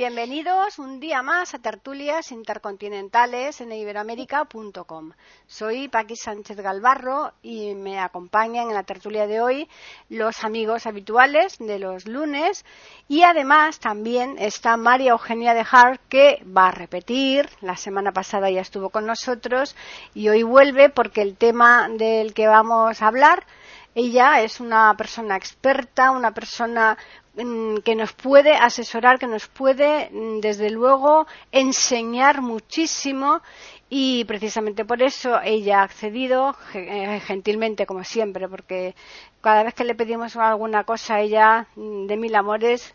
Bienvenidos un día más a Tertulias Intercontinentales en iberoamérica.com. Soy Paqui Sánchez Galvarro y me acompañan en la tertulia de hoy los amigos habituales de los lunes y además también está María Eugenia de Hart que va a repetir. La semana pasada ya estuvo con nosotros y hoy vuelve porque el tema del que vamos a hablar ella es una persona experta, una persona que nos puede asesorar, que nos puede, mm, desde luego, enseñar muchísimo y precisamente por eso ella ha accedido eh, gentilmente, como siempre, porque cada vez que le pedimos alguna cosa, ella mm, de mil amores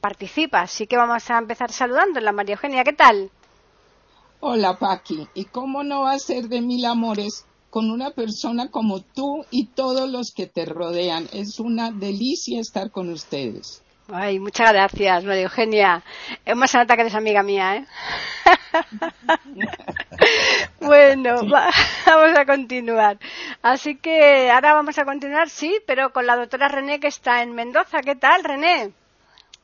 participa. Así que vamos a empezar saludándola. María Eugenia, ¿qué tal? Hola, Paqui. ¿Y cómo no va a ser de mil amores con una persona como tú y todos los que te rodean. Es una delicia estar con ustedes. Ay, muchas gracias, María Eugenia. Hemos nota que eres amiga mía, ¿eh? bueno, vamos a continuar. Así que ahora vamos a continuar, sí, pero con la doctora René que está en Mendoza. ¿Qué tal, René?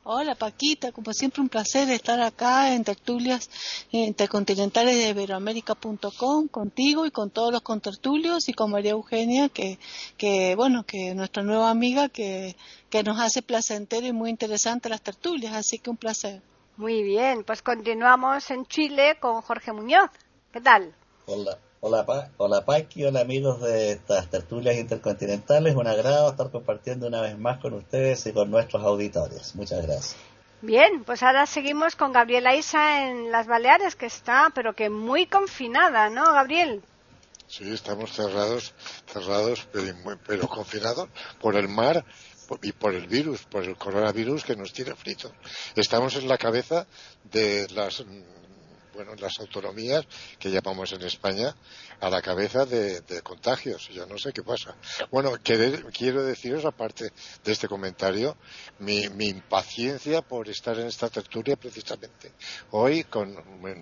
Hola Paquita, como siempre un placer estar acá en tertulias intercontinentales de iberoamérica.com contigo y con todos los contertulios y con María Eugenia que, que bueno, que nuestra nueva amiga que, que nos hace placentero y muy interesante las tertulias, así que un placer. Muy bien, pues continuamos en Chile con Jorge Muñoz. ¿Qué tal? Hola. Hola, pa hola Paqui, hola amigos de estas tertulias intercontinentales. Un agrado estar compartiendo una vez más con ustedes y con nuestros auditores. Muchas gracias. Bien, pues ahora seguimos con Gabriela Isa en las Baleares, que está, pero que muy confinada, ¿no, Gabriel? Sí, estamos cerrados, cerrados, pero, confinados por el mar y por el virus, por el coronavirus que nos tiene frito. Estamos en la cabeza de las bueno, las autonomías que llamamos en España a la cabeza de, contagios. Yo no sé qué pasa. Bueno, quiero deciros, aparte de este comentario, mi, impaciencia por estar en esta tertulia precisamente hoy con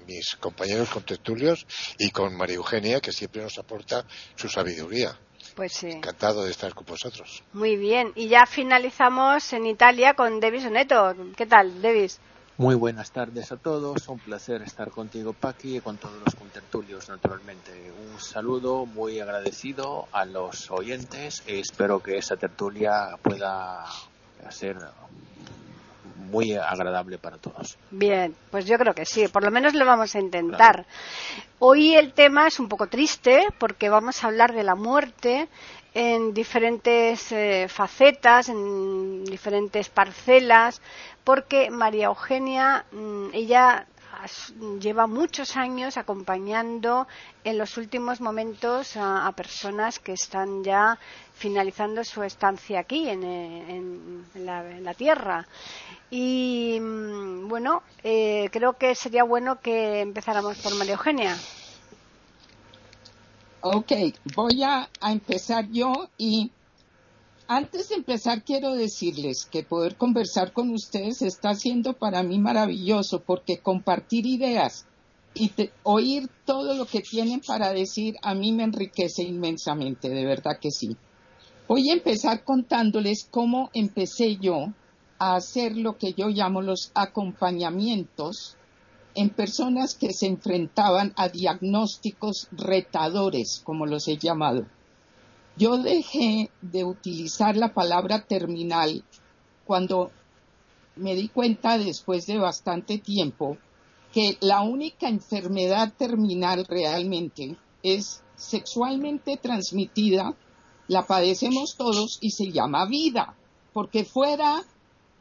mis compañeros contertulios y con María Eugenia, que siempre nos aporta su sabiduría. Pues sí. Encantado de estar con vosotros. Muy bien. Y ya finalizamos en Italia con Devis Oneto. ¿Qué tal, Devis? Muy buenas tardes a todos, un placer estar contigo Paqui y con todos los contertulios naturalmente. Un saludo muy agradecido a los oyentes y espero que esta tertulia pueda ser muy agradable para todos. Bien, pues yo creo que sí, por lo menos lo vamos a intentar. Hoy el tema es un poco triste porque vamos a hablar de la muerte en diferentes eh, facetas, en diferentes parcelas, porque María Eugenia, mm, ella lleva muchos años acompañando en los últimos momentos a, personas que están ya finalizando su estancia aquí en, la, Tierra. Y mm, bueno, eh, creo que sería bueno que empezáramos por María Eugenia. Ok, voy a, empezar yo y antes de empezar quiero decirles que poder conversar con ustedes está siendo para mí maravilloso porque compartir ideas y oír todo lo que tienen para decir a mí me enriquece inmensamente, de verdad que sí. Voy a empezar contándoles cómo empecé yo a hacer lo que yo llamo los acompañamientos en personas que se enfrentaban a diagnósticos retadores, como los he llamado. Yo dejé de utilizar la palabra terminal cuando me di cuenta después de bastante tiempo que la única enfermedad terminal realmente es sexualmente transmitida, la padecemos todos y se llama vida, porque fuera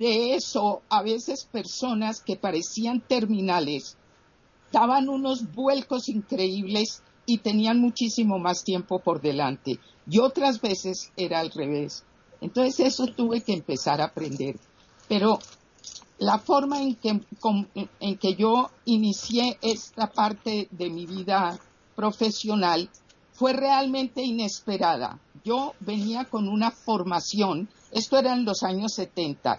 de eso, a veces personas que parecían terminales daban unos vuelcos increíbles y tenían muchísimo más tiempo por delante. Y otras veces era al revés. Entonces eso tuve que empezar a aprender. Pero la forma en que, en que yo inicié esta parte de mi vida profesional fue realmente inesperada. Yo venía con una formación, esto era en los años 70,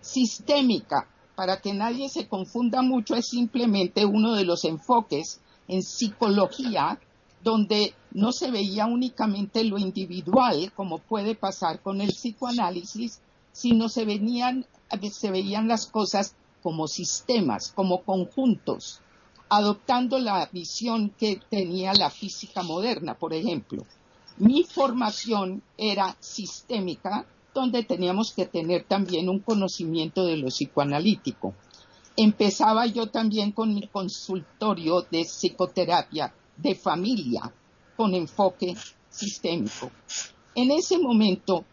sistémica, para que nadie se confunda mucho, es simplemente uno de los enfoques en psicología donde no se veía únicamente lo individual, como puede pasar con el psicoanálisis, sino se, venían, se veían las cosas como sistemas, como conjuntos, adoptando la visión que tenía la física moderna, por ejemplo. Mi formación era sistémica, donde teníamos que tener también un conocimiento de lo psicoanalítico. Empezaba yo también con mi consultorio de psicoterapia de familia con enfoque sistémico. En ese momento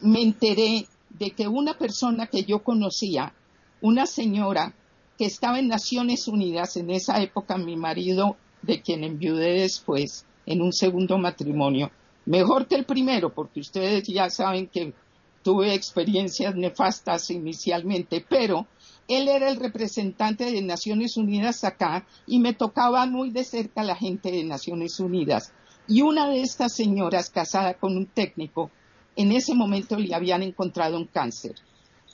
me enteré de que una persona que yo conocía, una señora que estaba en Naciones Unidas, en esa época mi marido, de quien enviudé después, en un segundo matrimonio, mejor que el primero, porque ustedes ya saben que tuve experiencias nefastas inicialmente, pero él era el representante de Naciones Unidas acá y me tocaba muy de cerca la gente de Naciones Unidas. Y una de estas señoras casada con un técnico, en ese momento le habían encontrado un cáncer.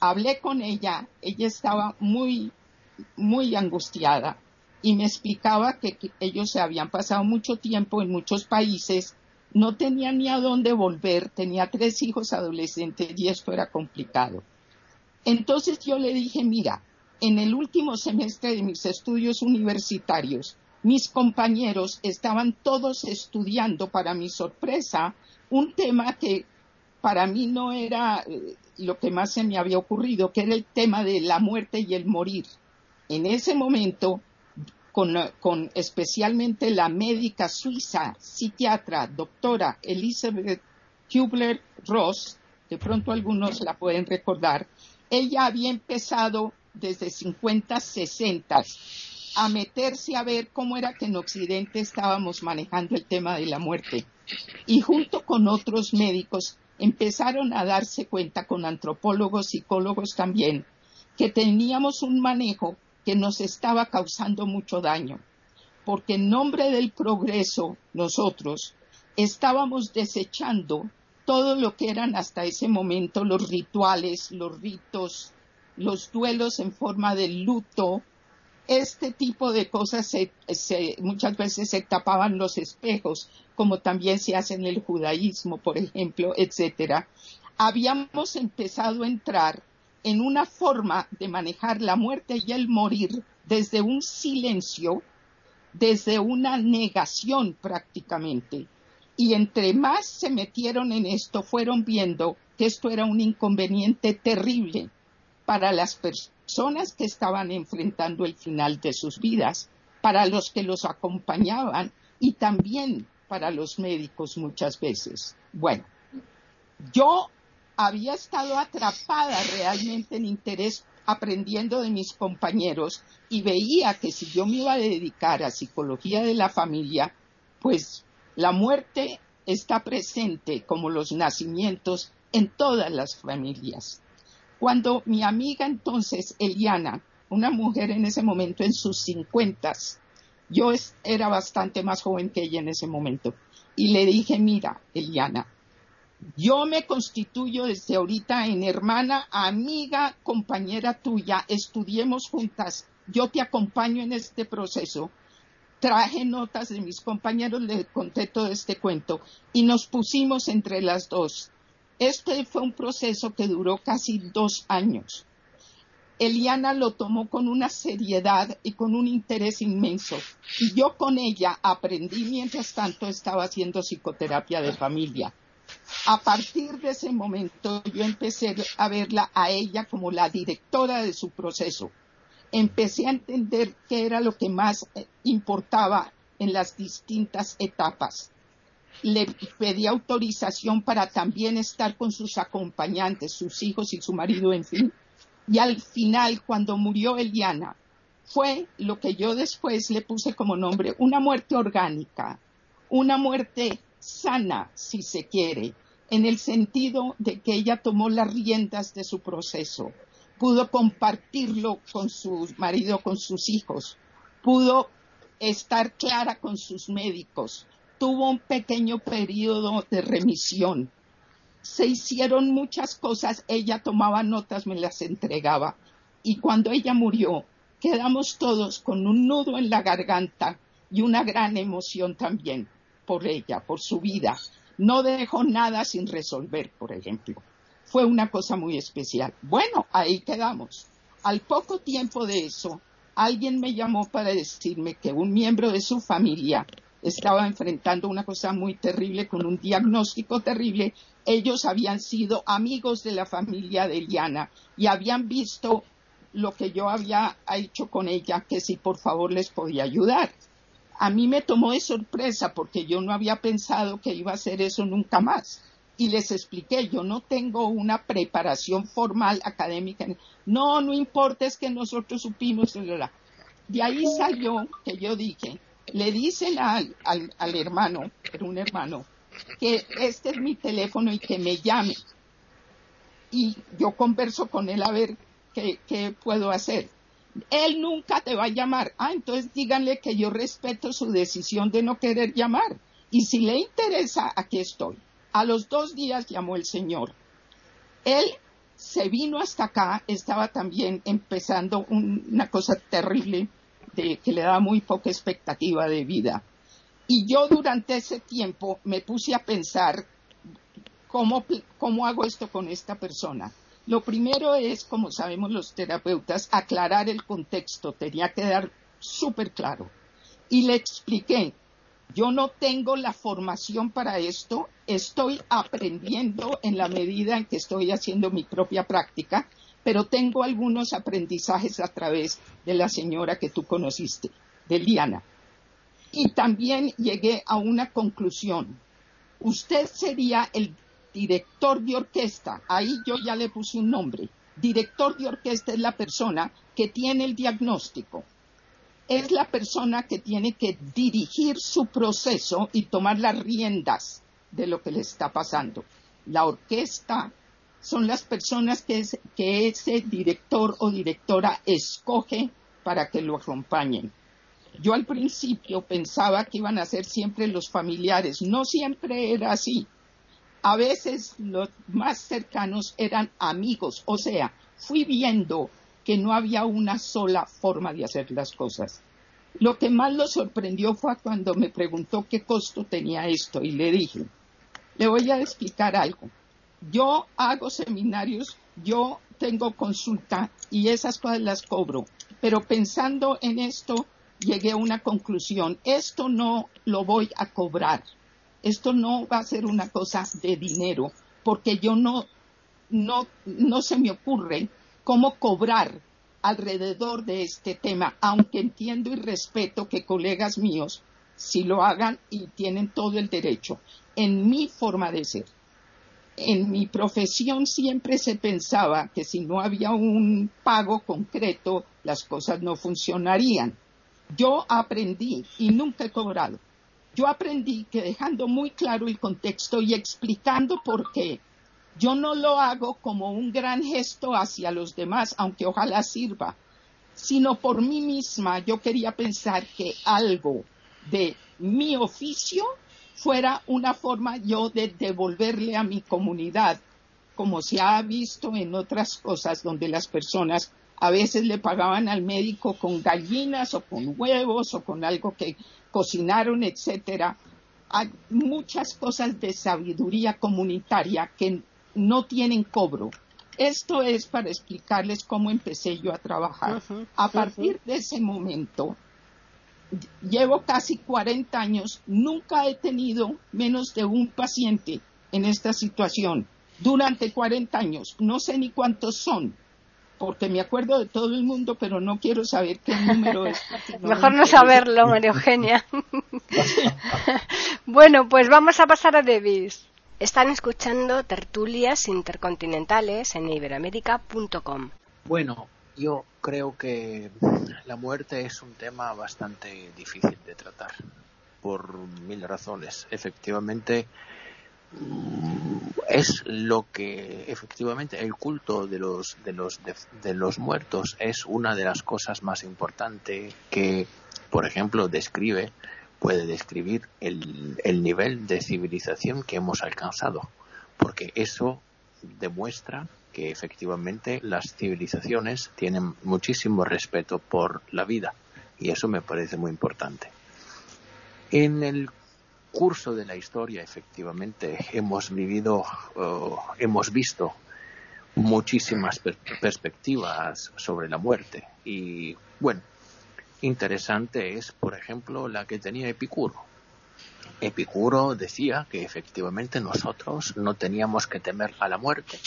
Hablé con ella, ella estaba muy, muy angustiada y me explicaba que, ellos se habían pasado mucho tiempo en muchos países, no tenía ni a dónde volver, tenía tres hijos adolescentes y esto era complicado. Entonces yo le dije, mira, en el último semestre de mis estudios universitarios, mis compañeros estaban todos estudiando, para mi sorpresa, un tema que para mí no era eh, lo que más se me había ocurrido, que era el tema de la muerte y el morir. En ese momento, con, con especialmente la médica suiza, psiquiatra, doctora Elizabeth Kubler-Ross, de pronto algunos la pueden recordar, ella había empezado desde 50, 60 a meterse a ver cómo era que en Occidente estábamos manejando el tema de la muerte. Y junto con otros médicos empezaron a darse cuenta con antropólogos, psicólogos también, que teníamos un manejo que nos estaba causando mucho daño, porque en nombre del progreso nosotros estábamos desechando todo lo que eran hasta ese momento los rituales, los ritos, los duelos en forma de luto, este tipo de cosas muchas veces se tapaban los espejos, como también se hace en el judaísmo, por ejemplo, etcétera. Habíamos empezado a entrar en una forma de manejar la muerte y el morir desde un silencio, desde una negación prácticamente, y entre más se metieron en esto, fueron viendo que esto era un inconveniente terrible para las personas que estaban enfrentando el final de sus vidas, para los que los acompañaban y también para los médicos muchas veces. Bueno, yo había estado atrapada realmente en interés aprendiendo de mis compañeros y veía que si yo me iba a dedicar a psicología de la familia, pues la muerte está presente como los nacimientos en todas las familias. Cuando mi amiga entonces, Eliana, una mujer en ese momento en sus cincuentas, yo era bastante más joven que ella en ese momento, y le dije, mira, Eliana, yo me constituyo desde ahorita en hermana, amiga, compañera tuya, estudiemos juntas, yo te acompaño en este proceso traje notas de mis compañeros, le conté todo este cuento y nos pusimos entre las dos. Este fue un proceso que duró casi dos años. Eliana lo tomó con una seriedad y con un interés inmenso. Y yo con ella aprendí mientras tanto estaba haciendo psicoterapia de familia. A partir de ese momento yo empecé a verla a ella como la directora de su proceso empecé a entender qué era lo que más eh, importaba en las distintas etapas. Le pedí autorización para también estar con sus acompañantes, sus hijos y su marido, en fin. Y al final, cuando murió Eliana, fue lo que yo después le puse como nombre, una muerte orgánica, una muerte sana, si se quiere, en el sentido de que ella tomó las riendas de su proceso, pudo compartirlo con su marido, con sus hijos, pudo estar clara con sus médicos, tuvo un pequeño periodo de remisión. Se hicieron muchas cosas, ella tomaba notas, me las entregaba. Y cuando ella murió, quedamos todos con un nudo en la garganta y una gran emoción también por ella, por su vida. No dejó nada sin resolver, por ejemplo. Fue una cosa muy especial. Bueno, ahí quedamos. Al poco tiempo de eso, alguien me llamó para decirme que un miembro de su familia estaba enfrentando una cosa muy terrible con un diagnóstico terrible. Ellos habían sido amigos de la familia de Eliana y habían visto lo que yo había hecho con ella, que si por favor les podía ayudar. A mí me tomó de sorpresa porque yo no había pensado que iba a hacer eso nunca más. Y les expliqué, yo no tengo una preparación formal académica. No, no importa, es que nosotros supimos. De ahí salió que yo dije, le dicen al, al, hermano, era un hermano, que este es mi teléfono y que me llame. Y yo converso con él a ver qué, qué puedo hacer. Él nunca te va a llamar. Ah, entonces díganle que yo respeto su decisión de no querer llamar. Y si le interesa, aquí estoy. A los dos días llamó el Señor. Él se vino hasta acá, estaba también empezando una cosa terrible que le daba muy poca expectativa de vida. Y yo durante ese tiempo me puse a pensar cómo, cómo hago esto con esta persona. Lo primero es, como sabemos los terapeutas, aclarar el contexto, tenía que dar súper claro. Y le expliqué, yo no tengo la formación para esto, estoy aprendiendo en la medida en que estoy haciendo mi propia práctica pero tengo algunos aprendizajes a través de la señora que tú conociste, de Liana. Y también llegué a una conclusión. Usted sería el director de orquesta. Ahí yo ya le puse un nombre. Director de orquesta es la persona que tiene el diagnóstico. Es la persona que tiene que dirigir su proceso y tomar las riendas de lo que le está pasando. La orquesta son las personas que, ese director o directora escoge para que lo acompañen. Yo al principio pensaba que iban a ser siempre los familiares. No siempre era así. A veces los más cercanos eran amigos. O sea, fui viendo que no había una sola forma de hacer las cosas. Lo que más lo sorprendió fue cuando me preguntó qué costo tenía esto y le dije, le voy a explicar algo yo hago seminarios, yo tengo consulta y esas cosas las cobro. Pero pensando en esto, llegué a una conclusión. Esto no lo voy a cobrar. Esto no va a ser una cosa de dinero, porque yo no, no, no se me ocurre cómo cobrar alrededor de este tema, aunque entiendo y respeto que colegas míos si lo hagan y tienen todo el derecho en mi forma de ser en mi profesión siempre se pensaba que si no había un pago concreto, las cosas no funcionarían. Yo aprendí y nunca he cobrado. Yo aprendí que dejando muy claro el contexto y explicando por qué, yo no lo hago como un gran gesto hacia los demás, aunque ojalá sirva, sino por mí misma. Yo quería pensar que algo de mi oficio fuera una forma yo de devolverle a mi comunidad, como se ha visto en otras cosas donde las personas a veces le pagaban al médico con gallinas o con huevos o con algo que cocinaron, etcétera. Hay muchas cosas de sabiduría comunitaria que no tienen cobro. Esto es para explicarles cómo empecé yo a trabajar. a partir de ese momento, llevo casi 40 años, nunca he tenido menos de un paciente en esta situación. Durante 40 años, no sé ni cuántos son, porque me acuerdo de todo el mundo, pero no quiero saber qué número es. Mejor no saberlo, María Eugenia. bueno, pues vamos a pasar a Davis. Están escuchando tertulias intercontinentales en iberoamérica.com. Bueno, yo creo que la muerte es un tema bastante difícil de tratar por mil razones. Efectivamente, es lo que efectivamente el culto de los de los de, los muertos es una de las cosas más importantes que por ejemplo describe puede describir el, el nivel de civilización que hemos alcanzado porque eso demuestra que efectivamente las civilizaciones tienen muchísimo respeto por la vida y eso me parece muy importante. En el curso de la historia, efectivamente, hemos vivido, hemos visto muchísimas perspectivas sobre la muerte. Y bueno, interesante es, por ejemplo, la que tenía Epicuro. Epicuro decía que efectivamente nosotros no teníamos que temer a la muerte,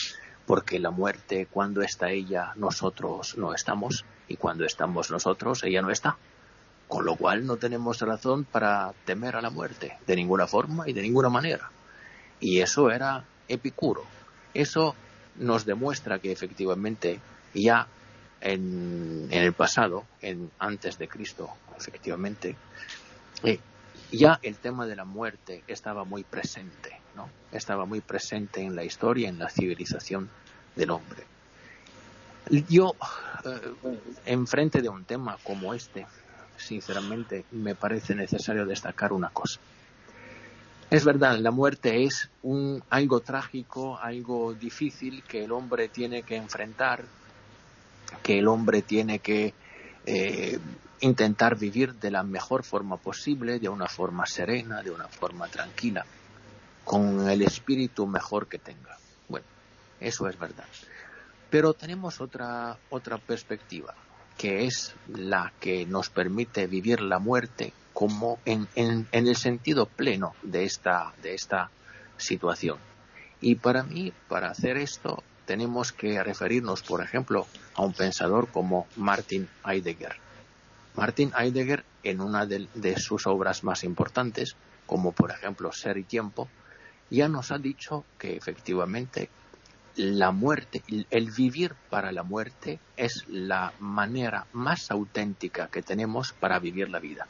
porque la muerte, cuando está ella, nosotros no estamos, y cuando estamos nosotros, ella no está. Con lo cual no tenemos razón para temer a la muerte, de ninguna forma y de ninguna manera. Y eso era Epicuro. Eso nos demuestra que efectivamente ya en, el pasado, en, antes de Cristo, efectivamente, eh, ya el tema de la muerte estaba muy presente, ¿no? Estaba muy presente en la historia, en la civilización del hombre. Yo, eh, en frente de un tema como este, sinceramente me parece necesario destacar una cosa. Es verdad, la muerte es un, algo trágico, algo difícil que el hombre tiene que enfrentar, que el hombre tiene que eh, intentar vivir de la mejor forma posible, de una forma serena, de una forma tranquila, con el espíritu mejor que tenga. Bueno, eso es verdad. Pero tenemos otra, otra perspectiva que es la que nos permite vivir la muerte como en, el sentido pleno de esta, de esta situación. Y para mí, para hacer esto, tenemos que referirnos, por ejemplo, a un pensador como Martin Heidegger. Martin Heidegger, en una de, sus obras más importantes, como por ejemplo Ser y Tiempo, ya nos ha dicho que efectivamente la muerte, el vivir para la muerte es la manera más auténtica que tenemos para vivir la vida.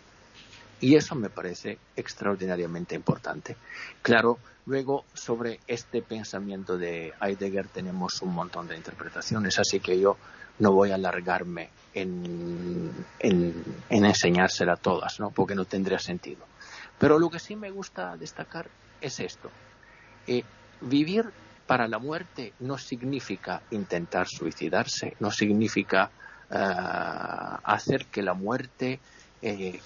Y eso me parece extraordinariamente importante. Claro, luego sobre este pensamiento de Heidegger tenemos un montón de interpretaciones, así que yo no voy a alargarme en, en, enseñársela a todas, ¿no? porque no tendría sentido. Pero lo que sí me gusta destacar es esto. Eh, vivir para la muerte no significa intentar suicidarse, no significa eh, hacer que la muerte eh,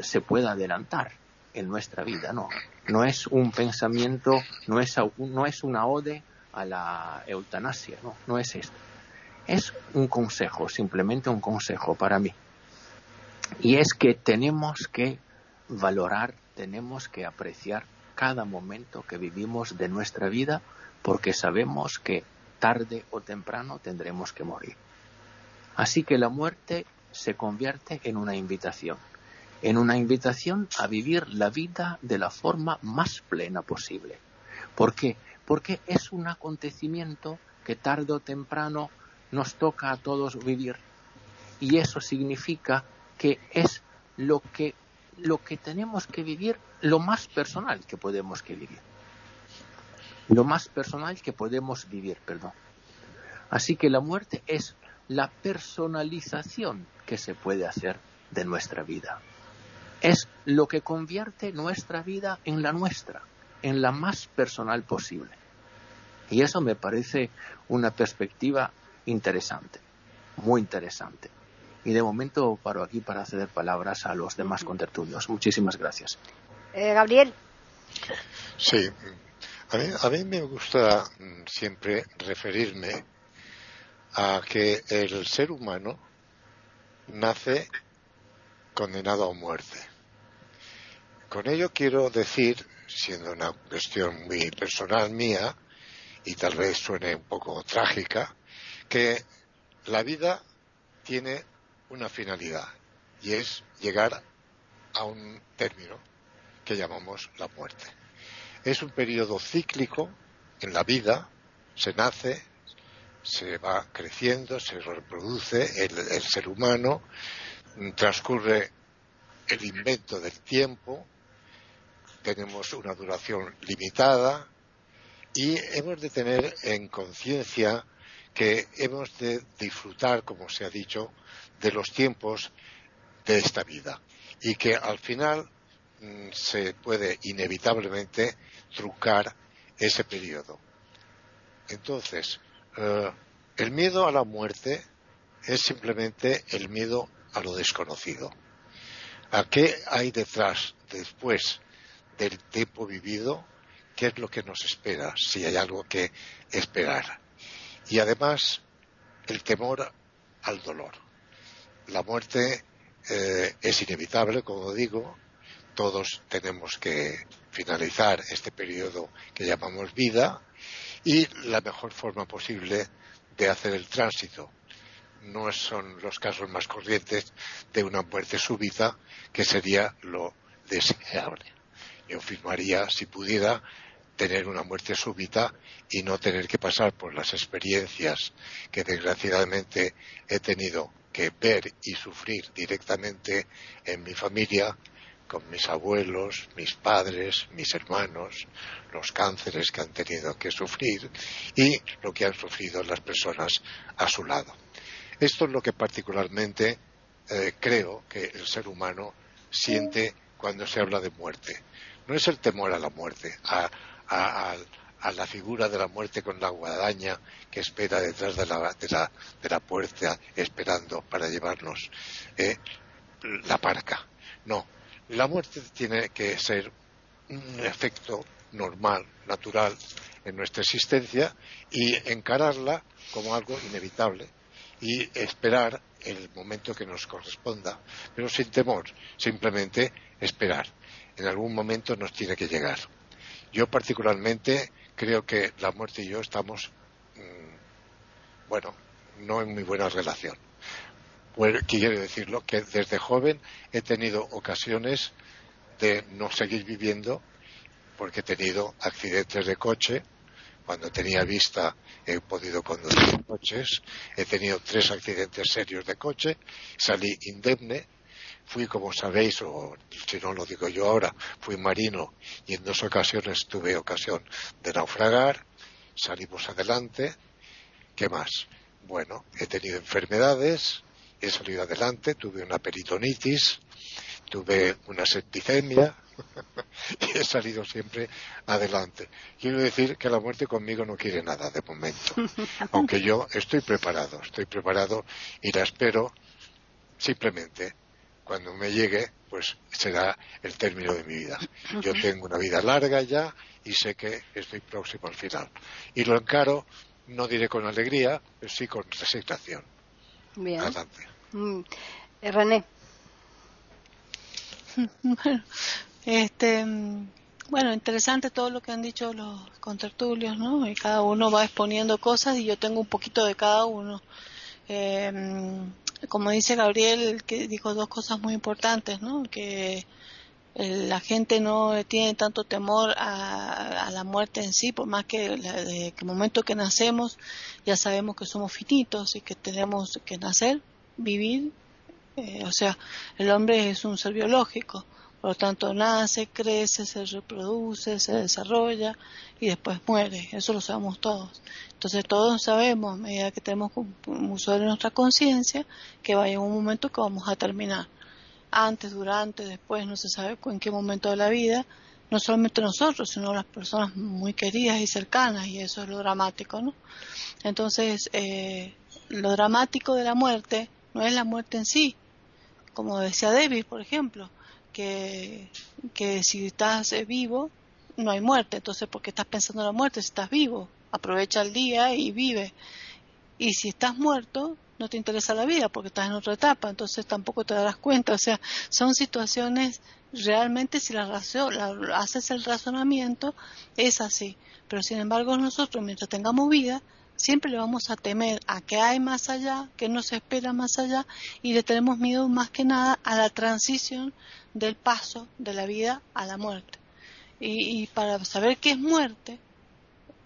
se pueda adelantar en nuestra vida, no. No es un pensamiento, no es, no es una ode a la eutanasia, no, no es esto. Es un consejo, simplemente un consejo para mí. Y es que tenemos que valorar, tenemos que apreciar cada momento que vivimos de nuestra vida porque sabemos que tarde o temprano tendremos que morir. Así que la muerte se convierte en una invitación, en una invitación a vivir la vida de la forma más plena posible. ¿Por qué? Porque es un acontecimiento que tarde o temprano nos toca a todos vivir. Y eso significa que es lo que, lo que tenemos que vivir lo más personal que podemos que vivir. Lo más personal que podemos vivir, perdón. Así que la muerte es la personalización que se puede hacer de nuestra vida. Es lo que convierte nuestra vida en la nuestra, en la más personal posible. Y eso me parece una perspectiva interesante, muy interesante. Y de momento paro aquí para ceder palabras a los demás contertulios. Muchísimas gracias. Eh, Gabriel. Sí, a mí, me gusta mm, siempre referirme a que el ser humano nace condenado a muerte. Con ello quiero decir, siendo una cuestión muy personal mía, y tal vez suene un poco trágica, que la vida tiene una finalidad y es llegar a un término que llamamos la muerte. Es un periodo cíclico en la vida, se nace, se va creciendo, se reproduce el, ser humano, transcurre el invento del tiempo, tenemos una duración limitada y hemos de tener en conciencia que hemos de disfrutar, como se ha dicho, de los tiempos de esta vida y que al final se puede inevitablemente trucar ese periodo. Entonces, eh, el miedo a la muerte es simplemente el miedo a lo desconocido. ¿A qué hay detrás, después del tiempo vivido? ¿Qué es lo que nos espera? Si hay algo que esperar. Y además, el temor al dolor. La muerte eh, es inevitable, como digo. Todos tenemos que finalizar este periodo que llamamos vida y la mejor forma posible de hacer el tránsito. No son los casos más corrientes de una muerte súbita, que sería lo deseable. Yo firmaría, si pudiera, tener una muerte súbita y no tener que pasar por las experiencias que desgraciadamente he tenido que ver y sufrir directamente en mi familia con mis abuelos, mis padres, mis hermanos, los cánceres que han tenido que sufrir y lo que han sufrido las personas a su lado. Esto es lo que particularmente eh, creo que el ser humano siente cuando se habla de muerte. No es el temor a la muerte, a, la figura de la muerte con la guadaña que espera detrás de la, de la, puerta esperando para llevarnos eh, la parca. No, la muerte tiene que ser un efecto normal, natural en nuestra existencia y encararla como algo inevitable y esperar el momento que nos corresponda, pero sin temor, simplemente esperar. En algún momento nos tiene que llegar. Yo particularmente creo que la muerte y yo estamos, mm, bueno, no en muy buena relación. Pues, quiero decirlo que desde joven he tenido ocasiones de no seguir viviendo porque he tenido accidentes de coche. Cuando tenía vista he podido conducir coches. He tenido tres accidentes serios de coche. Salí indemne. Fui, como sabéis, o si no lo digo yo ahora, fui marino y en dos ocasiones tuve ocasión de naufragar. Salimos adelante. ¿Qué más? Bueno, he tenido enfermedades, he salido adelante, tuve una peritonitis, tuve una septicemia y he salido siempre adelante. Quiero decir que la muerte conmigo no quiere nada de momento, aunque yo estoy preparado, estoy preparado y la espero simplemente cuando me llegue, pues será el término de mi vida. Yo tengo una vida larga ya y sé que estoy próximo al final. Y lo encaro, no diré con alegría, pero sí con resignación. Bien. Mm. Eh, René. Bueno, este, bueno, interesante todo lo que han dicho los contertulios, ¿no? Y cada uno va exponiendo cosas y yo tengo un poquito de cada uno. Em, como dice Gabriel, que dijo dos cosas muy importantes, ¿no? Que la gente no tiene tanto temor a, la muerte en sí, por más que desde el momento que nacemos ya sabemos que somos finitos y que tenemos que nacer, vivir, eh, o sea, el hombre es un ser biológico, por lo tanto nace, crece, se reproduce, se desarrolla y después muere, eso lo sabemos todos. Entonces todos sabemos, a medida que tenemos un uso de nuestra conciencia, que va a un momento que vamos a terminar. Antes, durante, después, no se sabe en qué momento de la vida, no solamente nosotros, sino las personas muy queridas y cercanas, y eso es lo dramático, ¿no? Entonces, eh, lo dramático de la muerte no es la muerte en sí, como decía David, por ejemplo, que, que si estás eh, vivo, no hay muerte, entonces ¿por qué estás pensando en la muerte si estás vivo? Aprovecha el día y vive. Y si estás muerto, no te interesa la vida porque estás en otra etapa, entonces tampoco te darás cuenta. O sea, son situaciones realmente si la, la haces el razonamiento es así. Pero sin embargo nosotros mientras tengamos vida siempre le vamos a temer a que hay más allá, que nos espera más allá y le tenemos miedo más que nada a la transición del paso de la vida a la muerte. Y, para saber qué es muerte,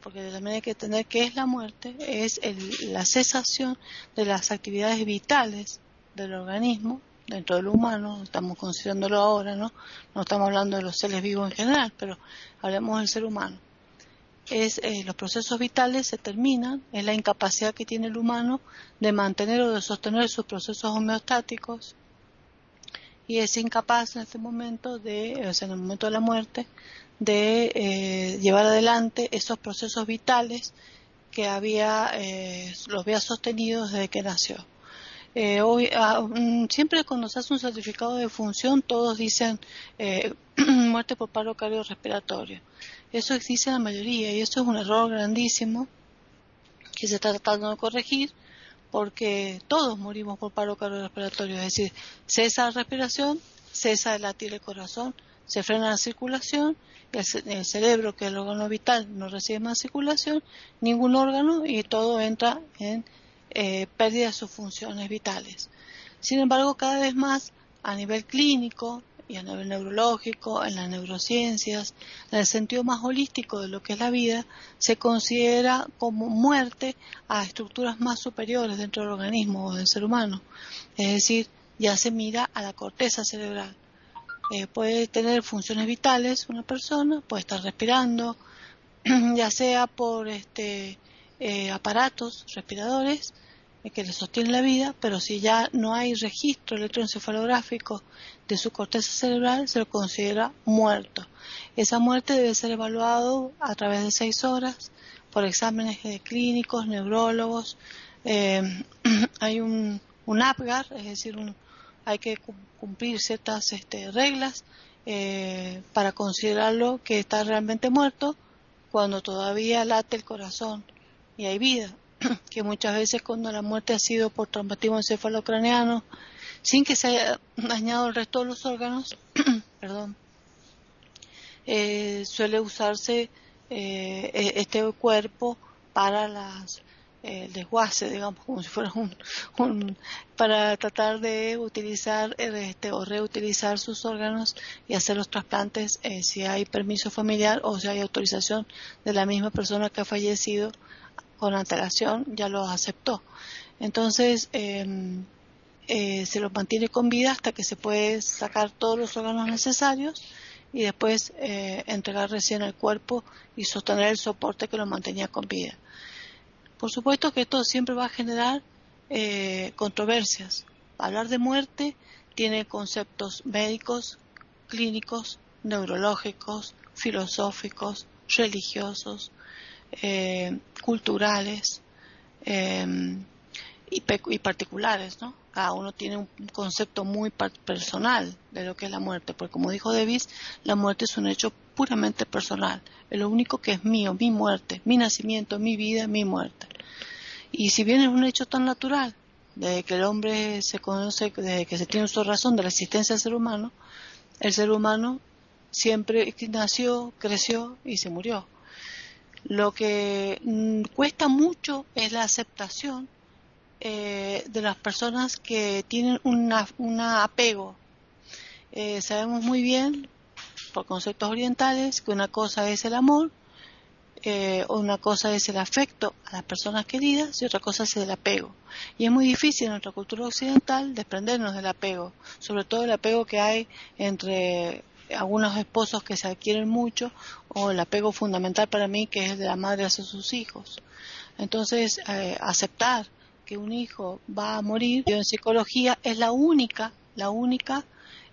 porque también hay que tener qué es la muerte, es la cesación de las actividades vitales del organismo dentro del humano, estamos considerándolo ahora, ¿no? No estamos hablando de los seres vivos en general, pero hablemos del ser humano. Es, eh, los procesos vitales se terminan, es la incapacidad que tiene el humano de mantener o de sostener sus procesos homeostáticos y es incapaz en este momento de, o sea, en el momento de la muerte, de eh, llevar adelante esos procesos vitales que había, eh, los había sostenido desde que nació. Eh, hoy, ah, mm, siempre cuando se hace un certificado de función, todos dicen eh, muerte por paro cardiorrespiratorio. Eso existe en la mayoría y eso es un error grandísimo que se está tratando de corregir porque todos morimos por paro cardiorrespiratorio, es decir, cesa la respiración, cesa el latir el corazón, se frena la circulación, el, cerebro, que es el órgano vital, no recibe más circulación, ningún órgano y todo entra en eh, pérdida de sus funciones vitales. Sin embargo, cada vez más a nivel clínico y a nivel neurológico, en las neurociencias, en el sentido más holístico de lo que es la vida, se considera como muerte a estructuras más superiores dentro del organismo o del ser humano. Es decir, ya se mira a la corteza cerebral eh, puede tener funciones vitales una persona, puede estar respirando, ya sea por este, eh, aparatos respiradores que le sostienen la vida, pero si ya no hay registro electroencefalográfico de su corteza cerebral, se lo considera muerto. Esa muerte debe ser evaluado a través de seis horas por exámenes clínicos, neurólogos. hay un, un APGAR, es decir, un, hay que cumplir ciertas este, reglas eh, para considerarlo que está realmente muerto cuando todavía late el corazón y hay vida, que muchas veces cuando la muerte ha sido por traumatismo encefalocraneano, sin que se haya dañado el resto de los órganos, perdón, eh, suele usarse eh, e-, este cuerpo para las el desguace, digamos, como si fuera un, para tratar de utilizar este, o reutilizar sus órganos y hacer los trasplantes eh, si hay permiso familiar o si hay autorización de la misma persona que ha fallecido con antelación, ya lo aceptó. Entonces, em, eh, se lo mantiene con vida hasta que se puede sacar todos los órganos necesarios y después eh, entregar recién el cuerpo y sostener el soporte que lo mantenía con vida. Por supuesto que esto siempre va a generar eh, controversias. Hablar de muerte tiene conceptos médicos, clínicos, neurológicos, filosóficos, religiosos, eh, culturales em, y, particulares, ¿no? Cada uno tiene un concepto muy personal de lo que es la muerte, porque como dijo Davis, la muerte es un hecho puramente personal, es lo único que es mío, mi muerte, mi nacimiento, mi vida, mi muerte. Y si bien es un hecho tan natural, desde que el hombre se conoce, desde que se tiene su razón de la existencia del ser humano, el ser humano siempre nació, creció y se murió. Lo que mm, cuesta mucho es la aceptación eh, de las personas que tienen un apego. Eh, sabemos muy bien, por conceptos orientales, que una cosa es el amor eh, una cosa es el afecto a las personas queridas y otra cosa es el apego. Y es muy difícil en nuestra cultura occidental desprendernos del apego, sobre todo el apego que hay entre algunos esposos que se adquieren mucho o el apego fundamental para mí que es el de la madre hacia sus hijos. Entonces, eh, aceptar que un hijo va a morir en psicología es la única, la única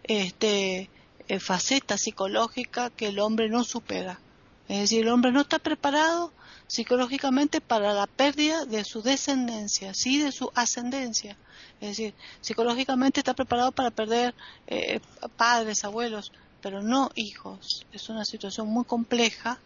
este, eh, faceta psicológica que el hombre no supera es decir, el hombre no está preparado psicológicamente para la pérdida de su descendencia, sí de su ascendencia. Es decir, psicológicamente está preparado para perder eh, padres, abuelos, pero no hijos. Es una situación muy compleja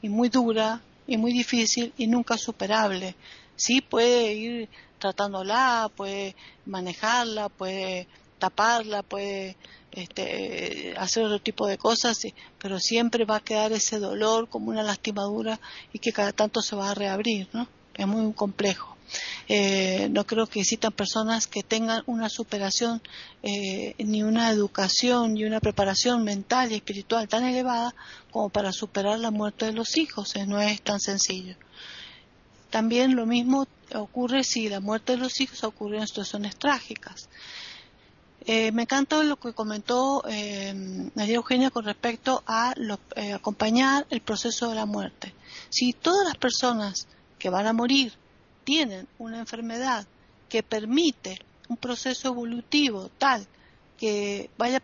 y muy dura y muy difícil y nunca superable. Sí puede ir tratándola, puede manejarla, puede taparla, puede este, hacer otro tipo de cosas, pero siempre va a quedar ese dolor como una lastimadura y que cada tanto se va a reabrir, ¿no? Es muy complejo. Eh, no creo que existan personas que tengan una superación eh, ni una educación ni una preparación mental y espiritual tan elevada como para superar la muerte de los hijos. Eh, no es tan sencillo. También lo mismo ocurre si la muerte de los hijos ocurre en situaciones trágicas. Eh, me encanta lo que comentó eh, María Eugenia con respecto a eh, acompañar el proceso de la muerte. Si todas las personas que van a morir tienen una enfermedad que permite un proceso evolutivo tal que vaya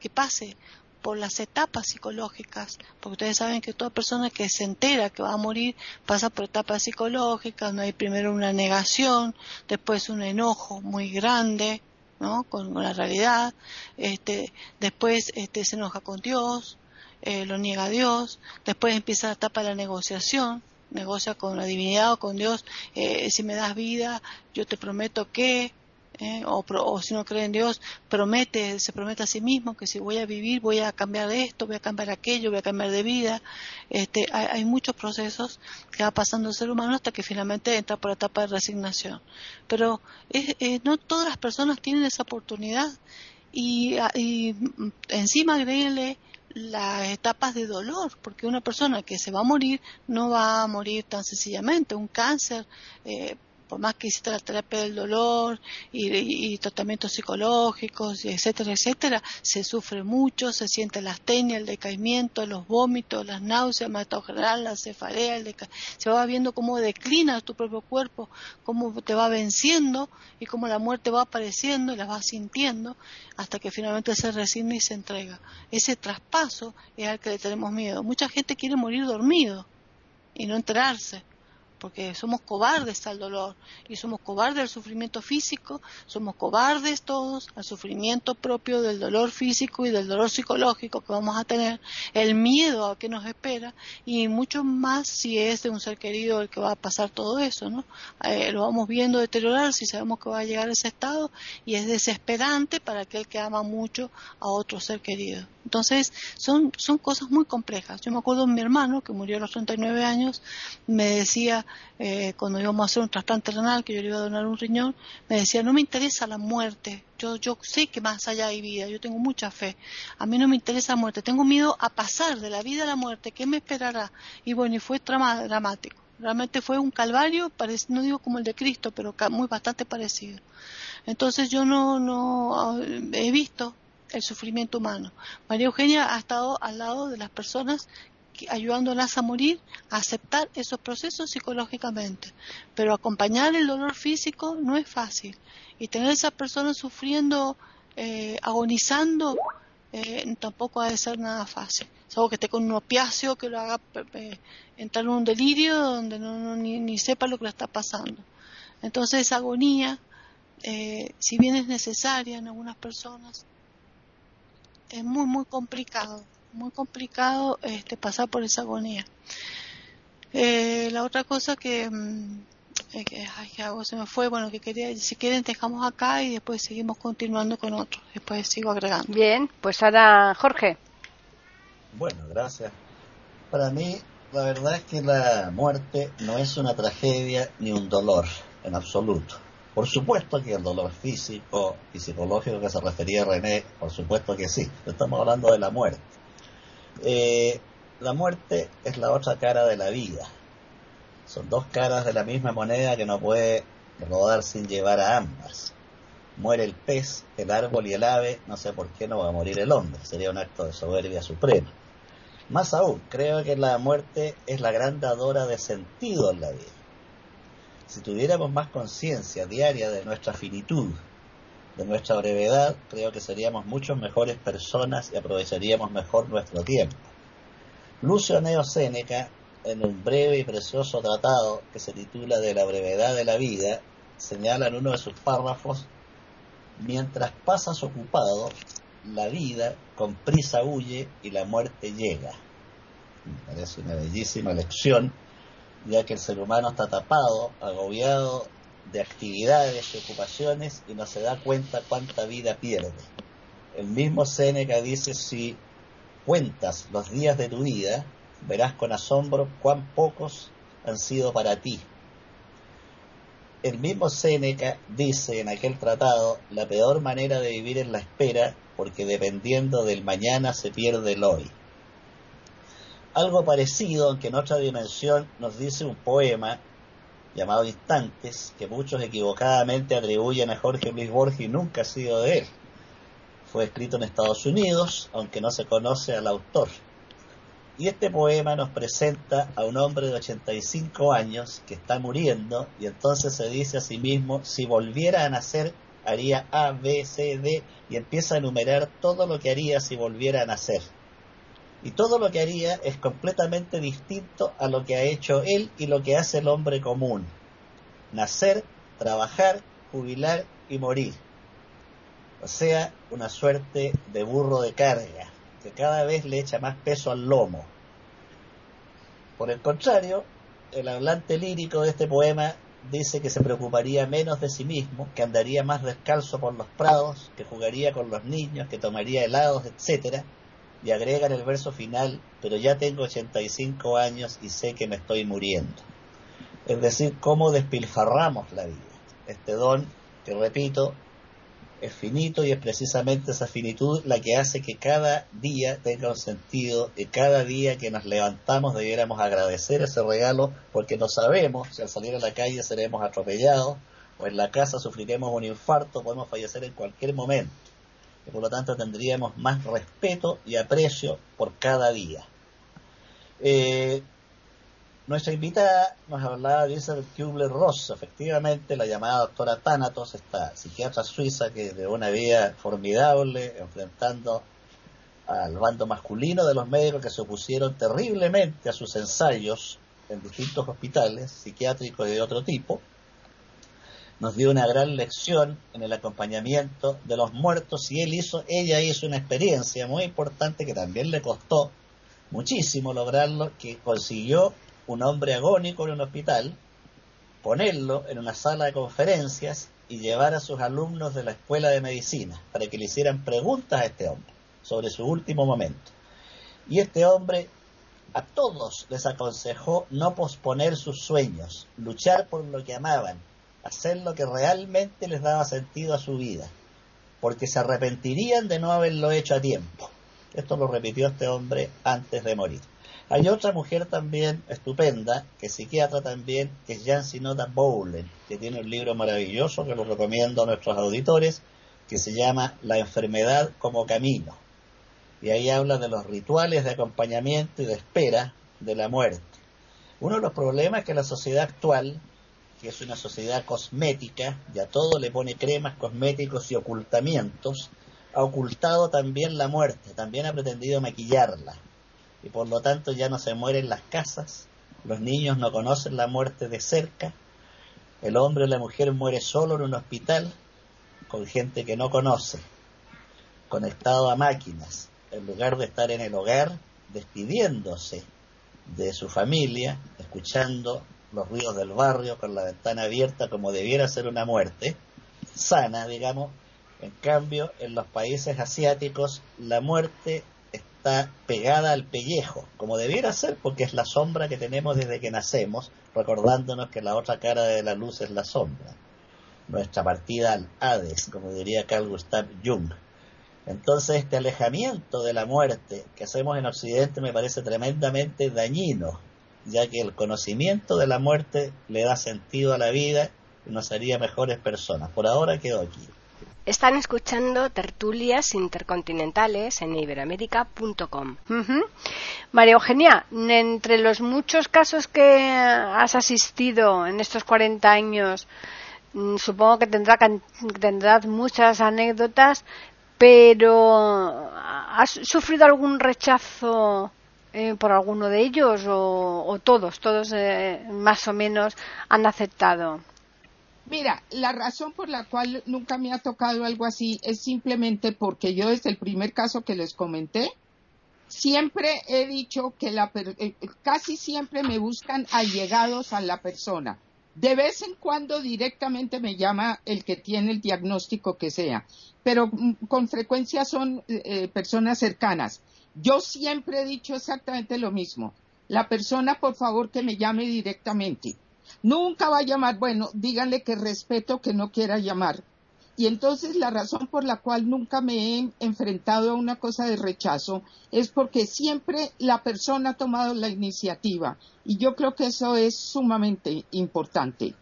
que pase por las etapas psicológicas, porque ustedes saben que toda persona que se entera que va a morir pasa por etapas psicológicas, no hay primero una negación, después un enojo muy grande, ¿no? con, la realidad, este, después este, se enoja con Dios, eh, lo niega a Dios, después empieza la etapa de la negociación, negocia con la divinidad o con Dios, eh, si me das vida, yo te prometo que, ¿eh? o, si no cree en Dios, promete, se promete a sí mismo que si voy a vivir, voy a cambiar esto, voy a cambiar aquello, voy a cambiar de vida. Este, hay, muchos procesos que va pasando el ser humano hasta que finalmente entra por la etapa de resignación. Pero eh, no todas las personas tienen esa oportunidad y, y encima agréguenle las etapas de dolor, porque una persona que se va a morir no va a morir tan sencillamente. Un cáncer eh, por más que hiciste la terapia del dolor y, tratamientos psicológicos, etcétera, etcétera, se sufre mucho, se siente la astenia, el decaimiento, los vómitos, las náuseas, el general, la cefalea, el se va viendo cómo declina tu propio cuerpo, cómo te va venciendo y cómo la muerte va apareciendo y la vas sintiendo hasta que finalmente se resigna y se entrega. Ese traspaso es al que le tenemos miedo. Mucha gente quiere morir dormido y no enterarse porque somos cobardes al dolor y somos cobardes al sufrimiento físico, somos cobardes todos al sufrimiento propio del dolor físico y del dolor psicológico que vamos a tener, el miedo a que nos espera y mucho más si es de un ser querido el que va a pasar todo eso, ¿no? Eh, lo vamos viendo deteriorar si sabemos que va a llegar a ese estado y es desesperante para aquel que ama mucho a otro ser querido. Entonces, son, son cosas muy complejas. Yo me acuerdo de mi hermano, que murió a los 39 años, me decía, eh, cuando íbamos a hacer un trasplante renal, que yo le iba a donar un riñón, me decía, no me interesa la muerte. Yo, yo sé que más allá hay vida, yo tengo mucha fe. A mí no me interesa la muerte, tengo miedo a pasar de la vida a la muerte, ¿qué me esperará? Y bueno, y fue dramático. Realmente fue un calvario, no digo como el de Cristo, pero muy bastante parecido. Entonces yo no, no ah, he visto el sufrimiento humano. María Eugenia ha estado al lado de las personas ayudándolas a morir, a aceptar esos procesos psicológicamente. Pero acompañar el dolor físico no es fácil. Y tener a esas personas sufriendo, eh, agonizando, eh, tampoco ha de ser nada fácil. Es algo que esté con un opiáceo que lo haga eh, entrar en un delirio donde no, ni, ni, sepa lo que le está pasando. Entonces esa agonía, si bien es necesaria en algunas personas, es muy, muy complicado, muy complicado este, pasar por esa agonía. Eh, la otra cosa que, mm, eh, que, ay, se me fue, bueno, que quería, si quieren dejamos acá y después seguimos continuando con otros, después sigo agregando. Bien, pues ahora Jorge. Bueno, gracias. Para mí, la verdad es que la muerte no es una tragedia ni un dolor en absoluto por supuesto que el dolor físico y psicológico que se refería René, por supuesto que sí. Estamos hablando de la muerte. Eh, la muerte es la otra cara de la vida. Son dos caras de la misma moneda que no puede rodar sin llevar a ambas. Muere el pez, el árbol y el ave, no sé por qué no va a morir el hombre. Sería un acto de soberbia suprema. Más aún, creo que la muerte es la gran dadora de sentido en la vida si tuviéramos más conciencia diaria de nuestra finitud, de nuestra brevedad, creo que seríamos muchos mejores personas y aprovecharíamos mejor nuestro tiempo. Lucio Neo Séneca, en un breve y precioso tratado que se titula De la brevedad de la vida, señala en uno de sus párrafos, mientras pasas ocupado, la vida con prisa huye y la muerte llega. Me parece una bellísima lección ya que el ser humano está tapado, agobiado de actividades y ocupaciones y no se da cuenta cuánta vida pierde. El mismo Séneca dice, si cuentas los días de tu vida, verás con asombro cuán pocos han sido para ti. El mismo Séneca dice en aquel tratado, la peor manera de vivir es la espera, porque dependiendo del mañana se pierde el hoy. Algo parecido, aunque en otra dimensión, nos dice un poema llamado Instantes, que muchos equivocadamente atribuyen a Jorge Luis Borges y nunca ha sido de él. Fue escrito en Estados Unidos, aunque no se conoce al autor. Y este poema nos presenta a un hombre de 85 años que está muriendo y entonces se dice a sí mismo, si volviera a nacer, haría A, B, C, D y empieza a enumerar todo lo que haría si volviera a nacer. Y todo lo que haría es completamente distinto a lo que ha hecho él y lo que hace el hombre común. Nacer, trabajar, jubilar y morir. O sea, una suerte de burro de carga que cada vez le echa más peso al lomo. Por el contrario, el hablante lírico de este poema dice que se preocuparía menos de sí mismo, que andaría más descalzo por los prados, que jugaría con los niños, que tomaría helados, etc. Y agrega en el verso final, pero ya tengo 85 años y sé que me estoy muriendo. Es decir, cómo despilfarramos la vida. Este don, que repito, es finito y es precisamente esa finitud la que hace que cada día tenga un sentido y cada día que nos levantamos debiéramos agradecer ese regalo porque no sabemos si al salir a la calle seremos atropellados o en la casa sufriremos un infarto, podemos fallecer en cualquier momento por lo tanto tendríamos más respeto y aprecio por cada día. Eh, nuestra invitada nos hablaba de Isabel Kubler-Ross, efectivamente la llamada doctora Thanatos, esta psiquiatra suiza que de una vida formidable, enfrentando al bando masculino de los médicos que se opusieron terriblemente a sus ensayos en distintos hospitales psiquiátricos y de otro tipo, nos dio una gran lección en el acompañamiento de los muertos y él hizo, ella hizo una experiencia muy importante que también le costó muchísimo lograrlo, que consiguió un hombre agónico en un hospital, ponerlo en una sala de conferencias y llevar a sus alumnos de la escuela de medicina para que le hicieran preguntas a este hombre sobre su último momento. Y este hombre a todos les aconsejó no posponer sus sueños, luchar por lo que amaban, hacer lo que realmente les daba sentido a su vida, porque se arrepentirían de no haberlo hecho a tiempo. Esto lo repitió este hombre antes de morir. Hay otra mujer también estupenda, que es psiquiatra también, que es Jan Sinota Bowlen, que tiene un libro maravilloso que lo recomiendo a nuestros auditores, que se llama La enfermedad como camino. Y ahí habla de los rituales de acompañamiento y de espera de la muerte. Uno de los problemas que la sociedad actual, que es una sociedad cosmética, ya todo le pone cremas, cosméticos y ocultamientos, ha ocultado también la muerte, también ha pretendido maquillarla. Y por lo tanto ya no se mueren las casas, los niños no conocen la muerte de cerca, el hombre o la mujer muere solo en un hospital con gente que no conoce, conectado a máquinas, en lugar de estar en el hogar despidiéndose de su familia, escuchando los ruidos del barrio con la ventana abierta como debiera ser una muerte sana, digamos. En cambio, en los países asiáticos la muerte está pegada al pellejo, como debiera ser, porque es la sombra que tenemos desde que nacemos, recordándonos que la otra cara de la luz es la sombra. Nuestra partida al Hades, como diría Carl Gustav Jung. Entonces este alejamiento de la muerte que hacemos en Occidente me parece tremendamente dañino, ya que el conocimiento de la muerte le da sentido a la vida y nos haría mejores personas. Por ahora quedo aquí. Están escuchando tertulias intercontinentales en iberoamérica.com. María Eugenia, entre los muchos casos que has asistido en estos 40 años, mm, supongo que tendrá, tendrás muchas anécdotas, pero ¿has sufrido algún rechazo eh, por alguno de ellos o, todos, todos eh, más o menos han aceptado? Mira, la razón por la cual nunca me ha tocado algo así es simplemente porque yo desde el primer caso que les comenté, siempre he dicho que la, eh, casi siempre me buscan allegados a la persona. De vez en cuando directamente me llama el que tiene el diagnóstico que sea, pero mm, con frecuencia son eh, personas cercanas. Yo siempre he dicho exactamente lo mismo. La persona, por favor, que me llame directamente Nunca va a llamar, bueno, díganle que respeto que no quiera llamar. Y entonces la razón por la cual nunca me he enfrentado a una cosa de rechazo es porque siempre la persona ha tomado la iniciativa. Y yo creo que eso es sumamente importante.